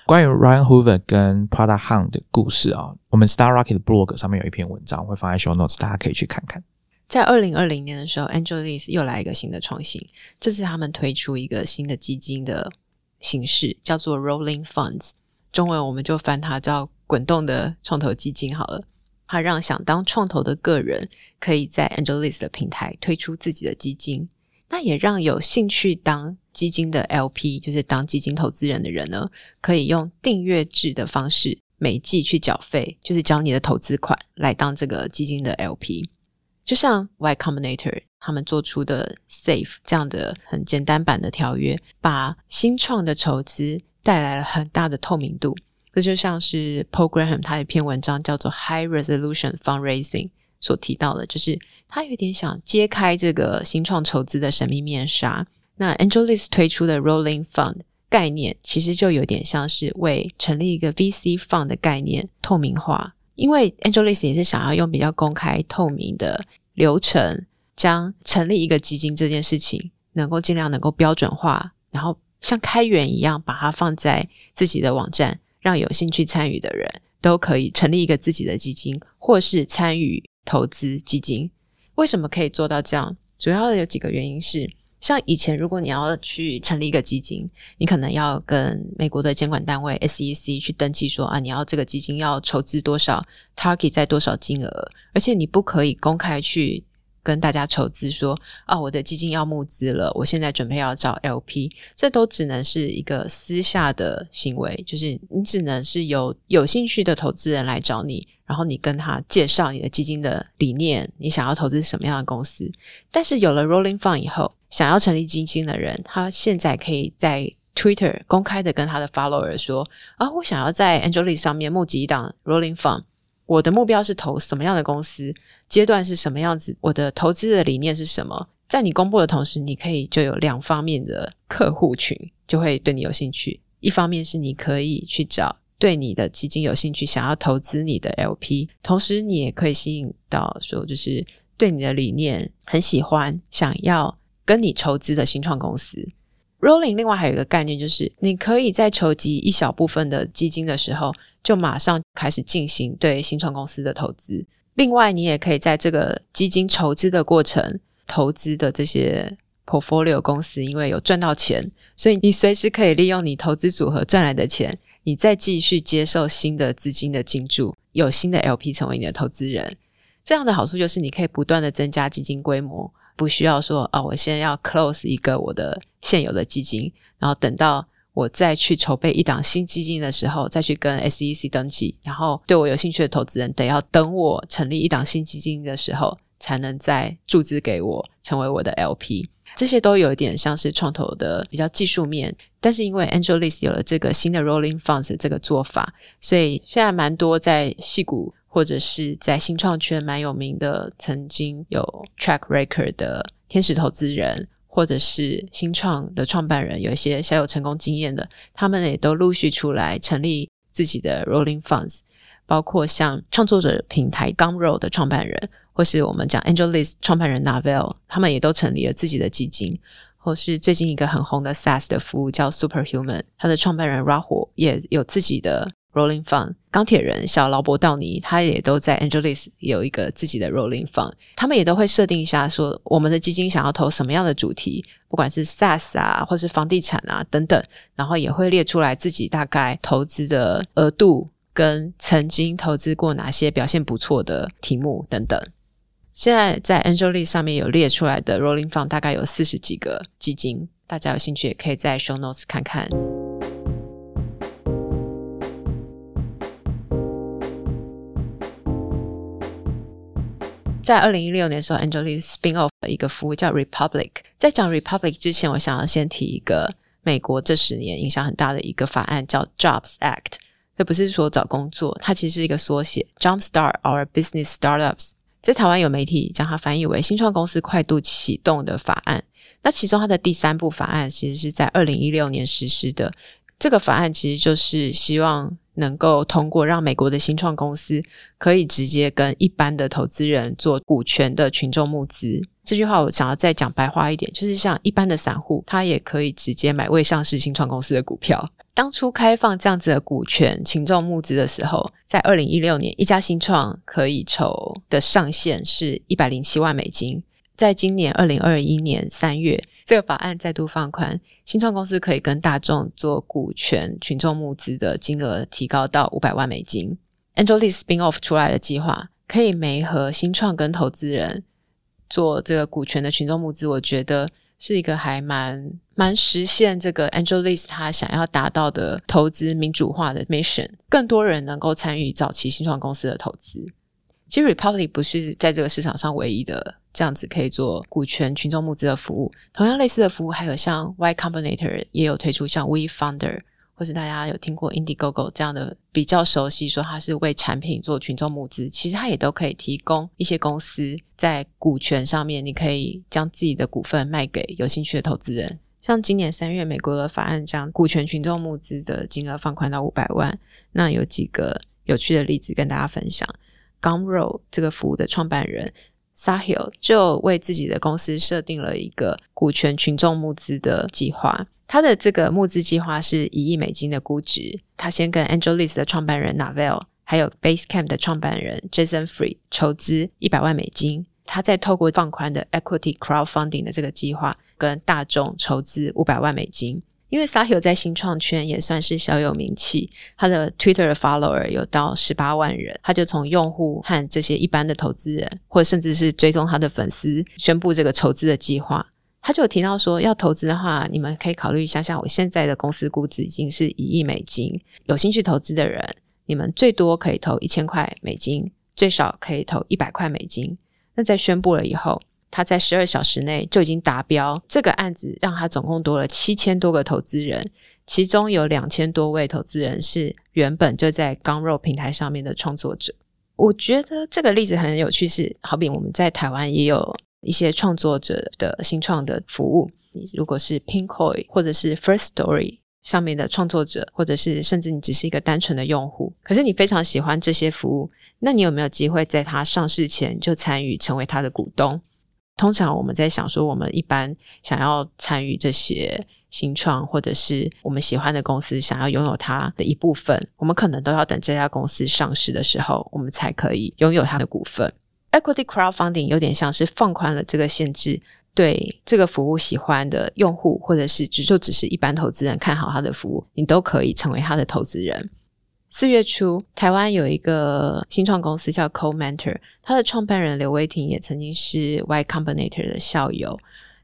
关于 Ryan Hoover 跟 Prada Hunt 的故事啊，我们 Star Rocket blog 上面有一篇文章会放在 Show Notes，大家可以去看看。在二零二零年的时候，Angelis 又来一个新的创新，这次他们推出一个新的基金的形式，叫做 Rolling Funds，中文我们就翻它叫滚动的创投基金好了。它让想当创投的个人可以在 Angelis 的平台推出自己的基金。那也让有兴趣当基金的 LP，就是当基金投资人的人呢，可以用订阅制的方式，每季去缴费，就是缴你的投资款来当这个基金的 LP。就像 Y Combinator 他们做出的 Safe 这样的很简单版的条约，把新创的筹资带来了很大的透明度。这就像是 Program 他一篇文章叫做 High Resolution Fundraising 所提到的，就是。他有点想揭开这个新创筹资的神秘面纱。那 Angelis 推出的 Rolling Fund 概念，其实就有点像是为成立一个 VC Fund 的概念透明化。因为 Angelis 也是想要用比较公开透明的流程，将成立一个基金这件事情能够尽量能够标准化，然后像开源一样把它放在自己的网站，让有兴趣参与的人都可以成立一个自己的基金，或是参与投资基金。为什么可以做到这样？主要的有几个原因是，像以前如果你要去成立一个基金，你可能要跟美国的监管单位 SEC 去登记，说啊，你要这个基金要筹资多少，target 在多少金额，而且你不可以公开去。跟大家筹资说啊，我的基金要募资了，我现在准备要找 LP，这都只能是一个私下的行为，就是你只能是有有兴趣的投资人来找你，然后你跟他介绍你的基金的理念，你想要投资什么样的公司。但是有了 Rolling Fund 以后，想要成立基金的人，他现在可以在 Twitter 公开的跟他的 follower 说啊，我想要在 Angelis 上面募集一档 Rolling Fund。我的目标是投什么样的公司？阶段是什么样子？我的投资的理念是什么？在你公布的同时，你可以就有两方面的客户群就会对你有兴趣。一方面是你可以去找对你的基金有兴趣、想要投资你的 LP，同时你也可以吸引到说就是对你的理念很喜欢、想要跟你筹资的新创公司。Rolling 另外还有一个概念就是，你可以在筹集一小部分的基金的时候。就马上开始进行对新创公司的投资。另外，你也可以在这个基金筹资的过程，投资的这些 portfolio 公司，因为有赚到钱，所以你随时可以利用你投资组合赚来的钱，你再继续接受新的资金的进驻，有新的 LP 成为你的投资人。这样的好处就是你可以不断的增加基金规模，不需要说啊，我现在要 close 一个我的现有的基金，然后等到。我再去筹备一档新基金的时候，再去跟 SEC 登记，然后对我有兴趣的投资人得要等我成立一档新基金的时候，才能再注资给我成为我的 LP。这些都有一点像是创投的比较技术面，但是因为 AngelList 有了这个新的 Rolling Funds 这个做法，所以现在蛮多在戏股或者是在新创圈蛮有名的，曾经有 Track Record 的天使投资人。或者是新创的创办人，有一些小有成功经验的，他们也都陆续出来成立自己的 Rolling Funds，包括像创作者平台 Gumroad 的创办人，或是我们讲 AngelList 创办人 Navel，他们也都成立了自己的基金，或是最近一个很红的 SaaS 的服务叫 Superhuman，他的创办人 Rahul 也有自己的。Rolling Fund，钢铁人小劳勃道尼，他也都在 Angelis 有一个自己的 Rolling Fund，他们也都会设定一下，说我们的基金想要投什么样的主题，不管是 SaaS 啊，或是房地产啊等等，然后也会列出来自己大概投资的额度跟曾经投资过哪些表现不错的题目等等。现在在 Angelis 上面有列出来的 Rolling Fund 大概有四十几个基金，大家有兴趣也可以在 Show Notes 看看。在二零一六年的时候，Angelis spin off 的一个服务叫 Republic。在讲 Republic 之前，我想要先提一个美国这十年影响很大的一个法案，叫 Jobs Act。这不是说找工作，它其实是一个缩写，Jumpstart Our Business Startups。在台湾有媒体将它翻译为新创公司快速启动的法案。那其中它的第三部法案其实是在二零一六年实施的。这个法案其实就是希望。能够通过让美国的新创公司可以直接跟一般的投资人做股权的群众募资。这句话我想要再讲白话一点，就是像一般的散户，他也可以直接买未上市新创公司的股票。当初开放这样子的股权群众募资的时候，在二零一六年，一家新创可以筹的上限是一百零七万美金。在今年二零二一年三月。这个法案再度放宽，新创公司可以跟大众做股权群众募资的金额提高到五百万美金。AngelList spin off 出来的计划可以媒合新创跟投资人做这个股权的群众募资，我觉得是一个还蛮蛮实现这个 AngelList 他想要达到的投资民主化的 mission，更多人能够参与早期新创公司的投资。其实 Republic 不是在这个市场上唯一的。这样子可以做股权群众募资的服务，同样类似的服务还有像 Y Combinator 也有推出像 We Founder，或是大家有听过 Indiegogo 这样的比较熟悉，说它是为产品做群众募资，其实它也都可以提供一些公司在股权上面，你可以将自己的股份卖给有兴趣的投资人。像今年三月美国的法案将股权群众募资的金额放宽到五百万，那有几个有趣的例子跟大家分享。Gumroad 这个服务的创办人。Sahil 就为自己的公司设定了一个股权群众募资的计划。他的这个募资计划是一亿美金的估值。他先跟 AngelList 的创办人 Navel，还有 Basecamp 的创办人 Jason Free 筹资一百万美金。他再透过放宽的 Equity Crowdfunding 的这个计划，跟大众筹资五百万美金。因为 Sahil 在新创圈也算是小有名气，他的 Twitter 的 follower 有到十八万人，他就从用户和这些一般的投资人，或甚至是追踪他的粉丝，宣布这个筹资的计划。他就有提到说，要投资的话，你们可以考虑一下，像我现在的公司估值已经是一亿美金，有兴趣投资的人，你们最多可以投一千块美金，最少可以投一百块美金。那在宣布了以后。他在十二小时内就已经达标，这个案子让他总共多了七千多个投资人，其中有两千多位投资人是原本就在刚肉平台上面的创作者。我觉得这个例子很有趣，是好比我们在台湾也有一些创作者的新创的服务，你如果是 Pinkoi 或者是 First Story 上面的创作者，或者是甚至你只是一个单纯的用户，可是你非常喜欢这些服务，那你有没有机会在它上市前就参与成为它的股东？通常我们在想说，我们一般想要参与这些新创或者是我们喜欢的公司想要拥有它的一部分，我们可能都要等这家公司上市的时候，我们才可以拥有它的股份。Equity crowdfunding 有点像是放宽了这个限制，对这个服务喜欢的用户，或者是只就只是一般投资人看好它的服务，你都可以成为它的投资人。四月初，台湾有一个新创公司叫 CoMentor，它的创办人刘威霆也曾经是 Y Combinator 的校友。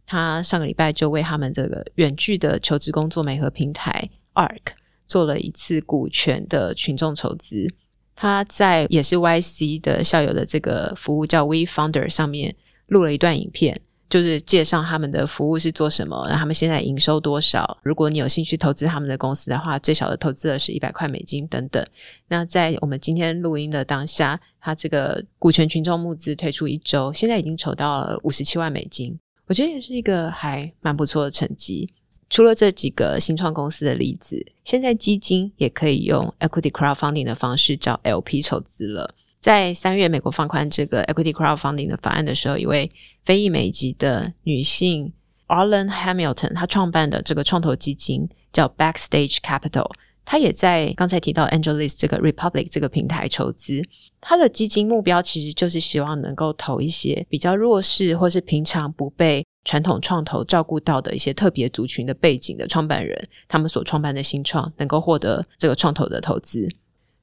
他上个礼拜就为他们这个远距的求职工作美合平台 Arc 做了一次股权的群众筹资。他在也是 YC 的校友的这个服务叫 We Founder 上面录了一段影片。就是介绍他们的服务是做什么，然后他们现在营收多少。如果你有兴趣投资他们的公司的话，最少的投资额是一百块美金等等。那在我们今天录音的当下，他这个股权群众募资推出一周，现在已经筹到了五十七万美金，我觉得也是一个还蛮不错的成绩。除了这几个新创公司的例子，现在基金也可以用 equity crowdfunding 的方式找 LP 筹资了。在三月，美国放宽这个 equity crowdfunding 的法案的时候，一位非裔美籍的女性 Arlen Hamilton，她创办的这个创投基金叫 Backstage Capital，她也在刚才提到 AngelList 这个 Republic 这个平台筹资。她的基金目标其实就是希望能够投一些比较弱势或是平常不被传统创投照顾到的一些特别族群的背景的创办人，他们所创办的新创能够获得这个创投的投资。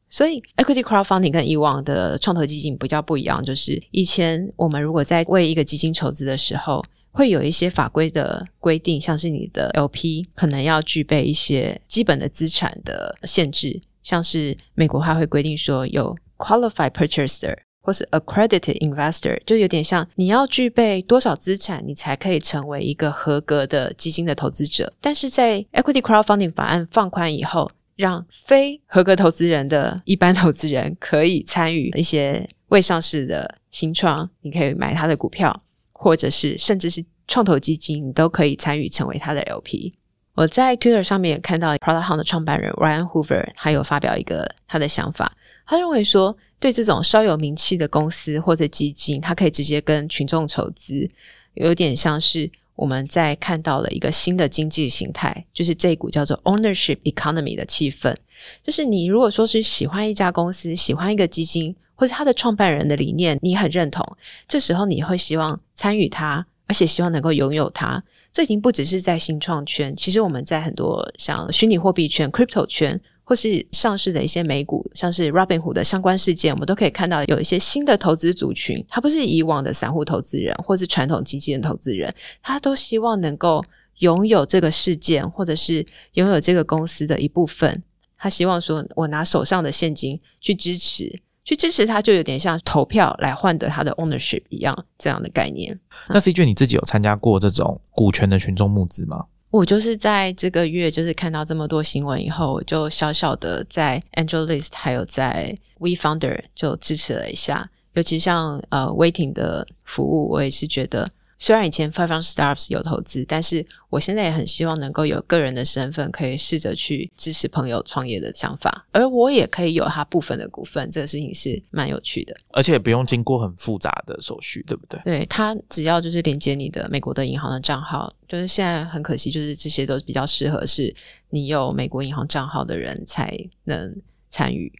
所以，equity crowdfunding 跟以往的创投基金比较不一样，就是以前我们如果在为一个基金筹资的时候，会有一些法规的规定，像是你的 LP 可能要具备一些基本的资产的限制，像是美国它会规定说有 qualified purchaser 或是 accredited investor，就有点像你要具备多少资产，你才可以成为一个合格的基金的投资者。但是在 equity crowdfunding 法案放宽以后，让非合格投资人的一般投资人可以参与一些未上市的新创，你可以买他的股票，或者是甚至是创投基金，你都可以参与成为他的 LP。我在 Twitter 上面也看到 Product Hunt 的创办人 Ryan Hoover，他有发表一个他的想法，他认为说，对这种稍有名气的公司或者基金，他可以直接跟群众筹资，有点像是。我们在看到了一个新的经济形态，就是这一股叫做 ownership economy 的气氛。就是你如果说是喜欢一家公司、喜欢一个基金，或者他的创办人的理念，你很认同，这时候你会希望参与它，而且希望能够拥有它。这已经不只是在新创圈，其实我们在很多像虚拟货币圈 （crypto 圈）。或是上市的一些美股，像是 Robinhood 的相关事件，我们都可以看到有一些新的投资族群，他不是以往的散户投资人，或是传统基金的投资人，他都希望能够拥有这个事件，或者是拥有这个公司的一部分。他希望说，我拿手上的现金去支持，去支持他，就有点像投票来换得他的 ownership 一样这样的概念。那 C 卷你自己有参加过这种股权的群众募资吗？我就是在这个月，就是看到这么多新闻以后，我就小小的在 AngelList 还有在 WeFounder 就支持了一下，尤其像呃 Waiting 的服务，我也是觉得。虽然以前 Five Round Startups 有投资，但是我现在也很希望能够有个人的身份，可以试着去支持朋友创业的想法，而我也可以有他部分的股份，这个事情是蛮有趣的，而且不用经过很复杂的手续，对不对？对他只要就是连接你的美国的银行的账号，就是现在很可惜，就是这些都是比较适合是你有美国银行账号的人才能参与。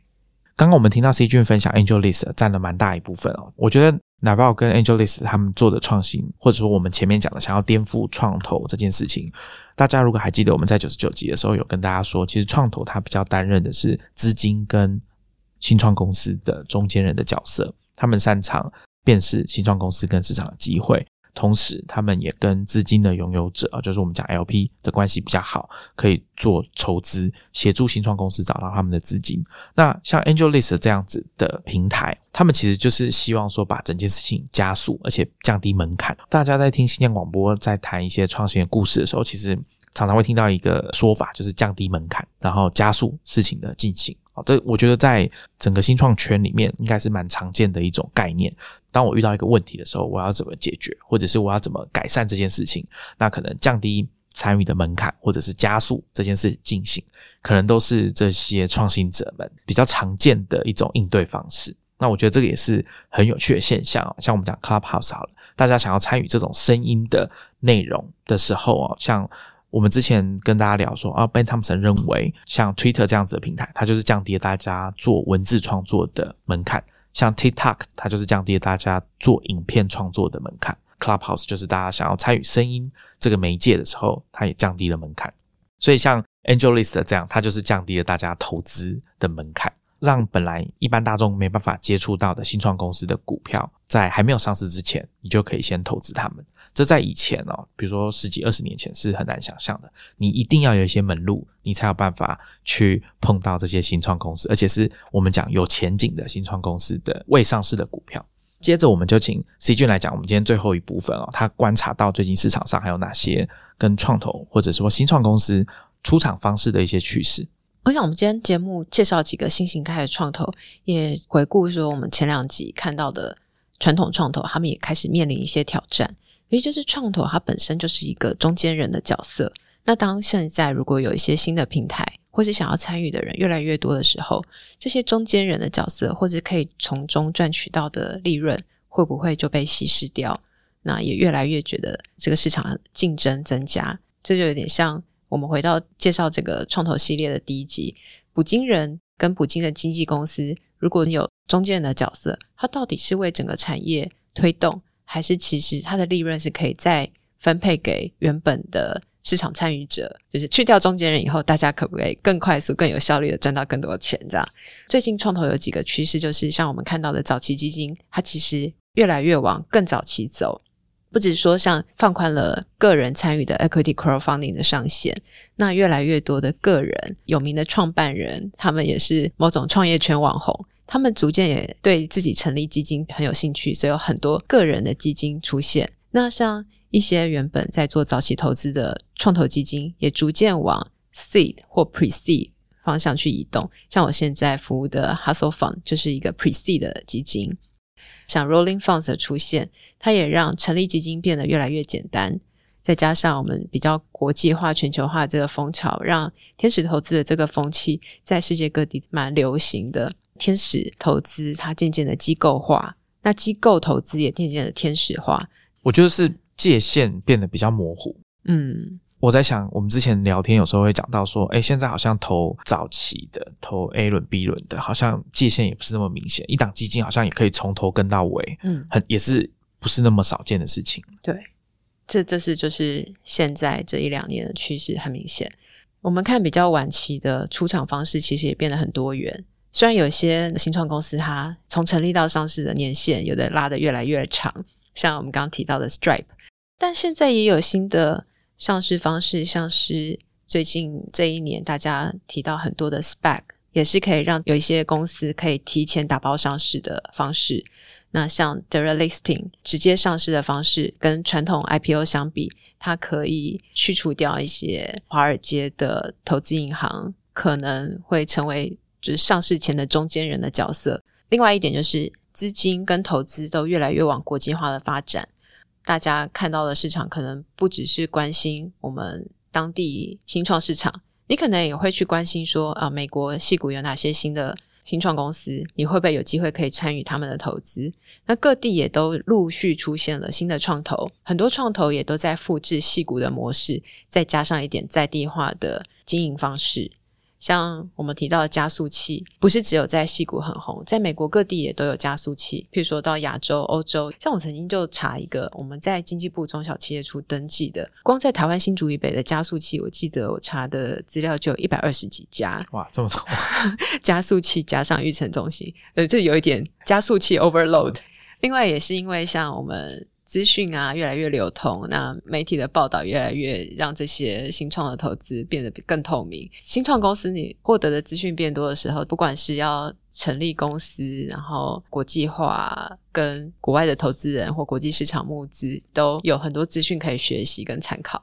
刚刚我们听到 C 君分享 AngelList 占了蛮大一部分哦，我觉得。哪怕我跟 Angelis 他们做的创新，或者说我们前面讲的想要颠覆创投这件事情，大家如果还记得我们在九十九集的时候有跟大家说，其实创投它比较担任的是资金跟新创公司的中间人的角色，他们擅长辨识新创公司跟市场的机会。同时，他们也跟资金的拥有者啊，就是我们讲 LP 的关系比较好，可以做筹资，协助新创公司找到他们的资金。那像 AngelList 这样子的平台，他们其实就是希望说把整件事情加速，而且降低门槛。大家在听新疆广播，在谈一些创新的故事的时候，其实常常会听到一个说法，就是降低门槛，然后加速事情的进行。啊，这我觉得在整个新创圈里面应该是蛮常见的一种概念。当我遇到一个问题的时候，我要怎么解决，或者是我要怎么改善这件事情，那可能降低参与的门槛，或者是加速这件事进行，可能都是这些创新者们比较常见的一种应对方式。那我觉得这个也是很有趣的现象啊。像我们讲 Clubhouse 好了，大家想要参与这种声音的内容的时候啊，像。我们之前跟大家聊说啊，Ben Thompson 认为像 Twitter 这样子的平台，它就是降低了大家做文字创作的门槛；像 TikTok，它就是降低了大家做影片创作的门槛；Clubhouse 就是大家想要参与声音这个媒介的时候，它也降低了门槛。所以像 AngelList 这样，它就是降低了大家投资的门槛。让本来一般大众没办法接触到的新创公司的股票，在还没有上市之前，你就可以先投资他们。这在以前哦，比如说十几二十年前是很难想象的。你一定要有一些门路，你才有办法去碰到这些新创公司，而且是我们讲有前景的新创公司的未上市的股票。接着，我们就请 C 君来讲我们今天最后一部分哦，他观察到最近市场上还有哪些跟创投或者说新创公司出场方式的一些趋势。我想，我们今天节目介绍几个新形态的创投，也回顾说我们前两集看到的传统创投，他们也开始面临一些挑战。也就是创投它本身就是一个中间人的角色。那当现在如果有一些新的平台，或是想要参与的人越来越多的时候，这些中间人的角色，或者可以从中赚取到的利润，会不会就被稀释掉？那也越来越觉得这个市场竞争增加，这就有点像。我们回到介绍这个创投系列的第一集，捕鲸人跟捕鲸的经纪公司，如果你有中间人的角色，它到底是为整个产业推动，还是其实它的利润是可以再分配给原本的市场参与者？就是去掉中间人以后，大家可不可以更快速、更有效率的赚到更多钱？这样，最近创投有几个趋势，就是像我们看到的早期基金，它其实越来越往更早期走。不止说像放宽了个人参与的 equity crowdfunding 的上限，那越来越多的个人有名的创办人，他们也是某种创业圈网红，他们逐渐也对自己成立基金很有兴趣，所以有很多个人的基金出现。那像一些原本在做早期投资的创投基金，也逐渐往 seed 或 pre seed 方向去移动。像我现在服务的 Hustle Fund 就是一个 pre seed 的基金。像 Rolling Funds 的出现，它也让成立基金变得越来越简单。再加上我们比较国际化、全球化这个风潮，让天使投资的这个风气在世界各地蛮流行的。天使投资它渐渐的机构化，那机构投资也渐渐的天使化。我觉得是界限变得比较模糊。嗯。我在想，我们之前聊天有时候会讲到说，哎，现在好像投早期的、投 A 轮、B 轮的，好像界限也不是那么明显。一档基金好像也可以从头跟到尾，嗯，很也是不是那么少见的事情。对，这这是就是现在这一两年的趋势很明显。我们看比较晚期的出场方式，其实也变得很多元。虽然有些新创公司它从成立到上市的年限有的拉得越来越长，像我们刚刚提到的 Stripe，但现在也有新的。上市方式像是最近这一年大家提到很多的 SPAC，也是可以让有一些公司可以提前打包上市的方式。那像 Direct Listing 直接上市的方式，跟传统 IPO 相比，它可以去除掉一些华尔街的投资银行可能会成为就是上市前的中间人的角色。另外一点就是资金跟投资都越来越往国际化的发展。大家看到的市场可能不只是关心我们当地新创市场，你可能也会去关心说啊，美国戏股有哪些新的新创公司，你会不会有机会可以参与他们的投资？那各地也都陆续出现了新的创投，很多创投也都在复制戏股的模式，再加上一点在地化的经营方式。像我们提到的加速器，不是只有在西谷很红，在美国各地也都有加速器。譬如说到亚洲、欧洲，像我曾经就查一个，我们在经济部中小企业处登记的，光在台湾新竹以北的加速器，我记得我查的资料就有一百二十几家。哇，这么多！(laughs) 加速器加上育成中心，呃，这有一点加速器 overload。另外也是因为像我们。资讯啊，越来越流通，那媒体的报道越来越让这些新创的投资变得更透明。新创公司你获得的资讯变多的时候，不管是要成立公司，然后国际化，跟国外的投资人或国际市场募资，都有很多资讯可以学习跟参考。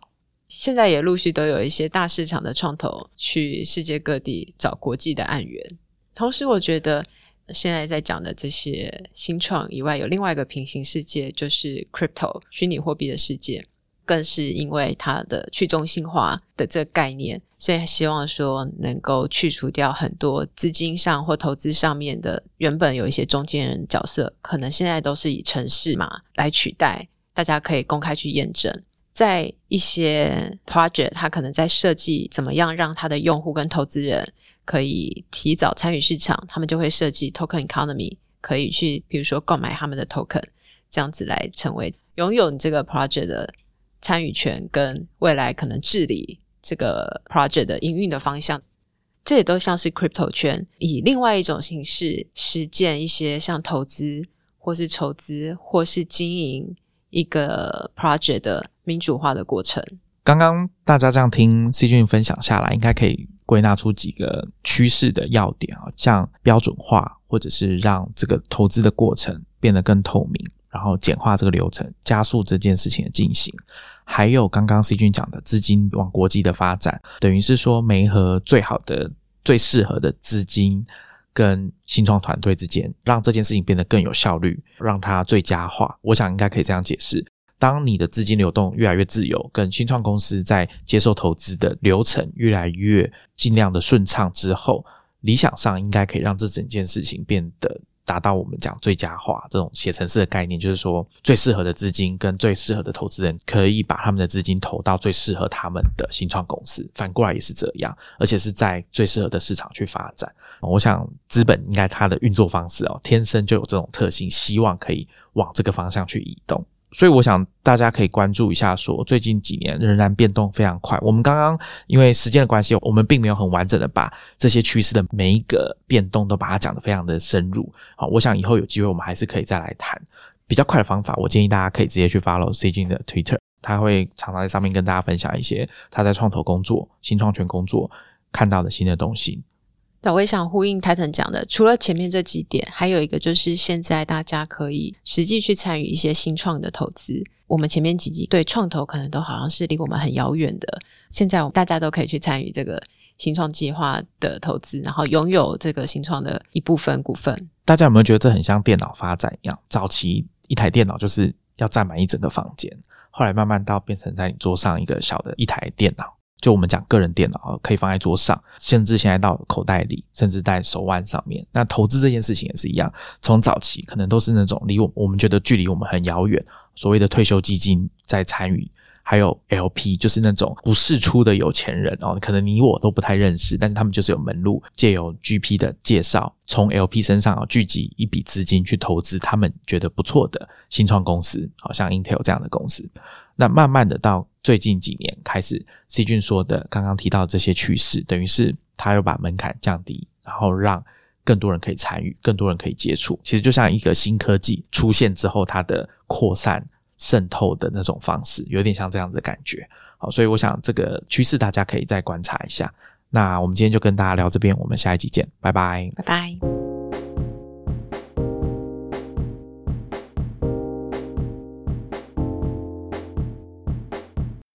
现在也陆续都有一些大市场的创投去世界各地找国际的案源。同时，我觉得。现在在讲的这些新创以外，有另外一个平行世界，就是 crypto 虚拟货币的世界，更是因为它的去中心化的这个概念，所以希望说能够去除掉很多资金上或投资上面的原本有一些中间人角色，可能现在都是以城市嘛来取代，大家可以公开去验证。在一些 project，它可能在设计怎么样让它的用户跟投资人可以提早参与市场，他们就会设计 token economy，可以去比如说购买他们的 token，这样子来成为拥有你这个 project 的参与权跟未来可能治理这个 project 的营运的方向。这也都像是 crypto 圈以另外一种形式实践一些像投资或是筹资或是经营一个 project 的。民主化的过程。刚刚大家这样听 C 君分享下来，应该可以归纳出几个趋势的要点啊，像标准化，或者是让这个投资的过程变得更透明，然后简化这个流程，加速这件事情的进行。还有刚刚 C 君讲的资金往国际的发展，等于是说媒和最好的、最适合的资金跟新创团队之间，让这件事情变得更有效率，让它最佳化。我想应该可以这样解释。当你的资金流动越来越自由，跟新创公司在接受投资的流程越来越尽量的顺畅之后，理想上应该可以让这整件事情变得达到我们讲最佳化这种写程式的概念，就是说最适合的资金跟最适合的投资人可以把他们的资金投到最适合他们的新创公司，反过来也是这样，而且是在最适合的市场去发展。我想资本应该它的运作方式哦，天生就有这种特性，希望可以往这个方向去移动。所以我想大家可以关注一下，说最近几年仍然变动非常快。我们刚刚因为时间的关系，我们并没有很完整的把这些趋势的每一个变动都把它讲得非常的深入。好，我想以后有机会我们还是可以再来谈比较快的方法。我建议大家可以直接去 follow C 君的 Twitter，他会常常在上面跟大家分享一些他在创投工作、新创权工作看到的新的东西。对，我也想呼应 Titan 讲的，除了前面这几点，还有一个就是现在大家可以实际去参与一些新创的投资。我们前面几集对创投可能都好像是离我们很遥远的，现在我们大家都可以去参与这个新创计划的投资，然后拥有这个新创的一部分股份。大家有没有觉得这很像电脑发展一样？早期一台电脑就是要占满一整个房间，后来慢慢到变成在你桌上一个小的一台电脑。就我们讲个人电脑可以放在桌上，甚至现在到口袋里，甚至在手腕上面。那投资这件事情也是一样，从早期可能都是那种离我我们觉得距离我们很遥远，所谓的退休基金在参与，还有 LP 就是那种不世出的有钱人哦，可能你我都不太认识，但是他们就是有门路，借由 GP 的介绍，从 LP 身上啊聚集一笔资金去投资他们觉得不错的新创公司，好像 Intel 这样的公司。那慢慢的到最近几年开始，C 君说的刚刚提到这些趋势，等于是他又把门槛降低，然后让更多人可以参与，更多人可以接触。其实就像一个新科技出现之后，它的扩散渗透的那种方式，有点像这样子的感觉。好，所以我想这个趋势大家可以再观察一下。那我们今天就跟大家聊这边，我们下一集见，拜拜，拜拜。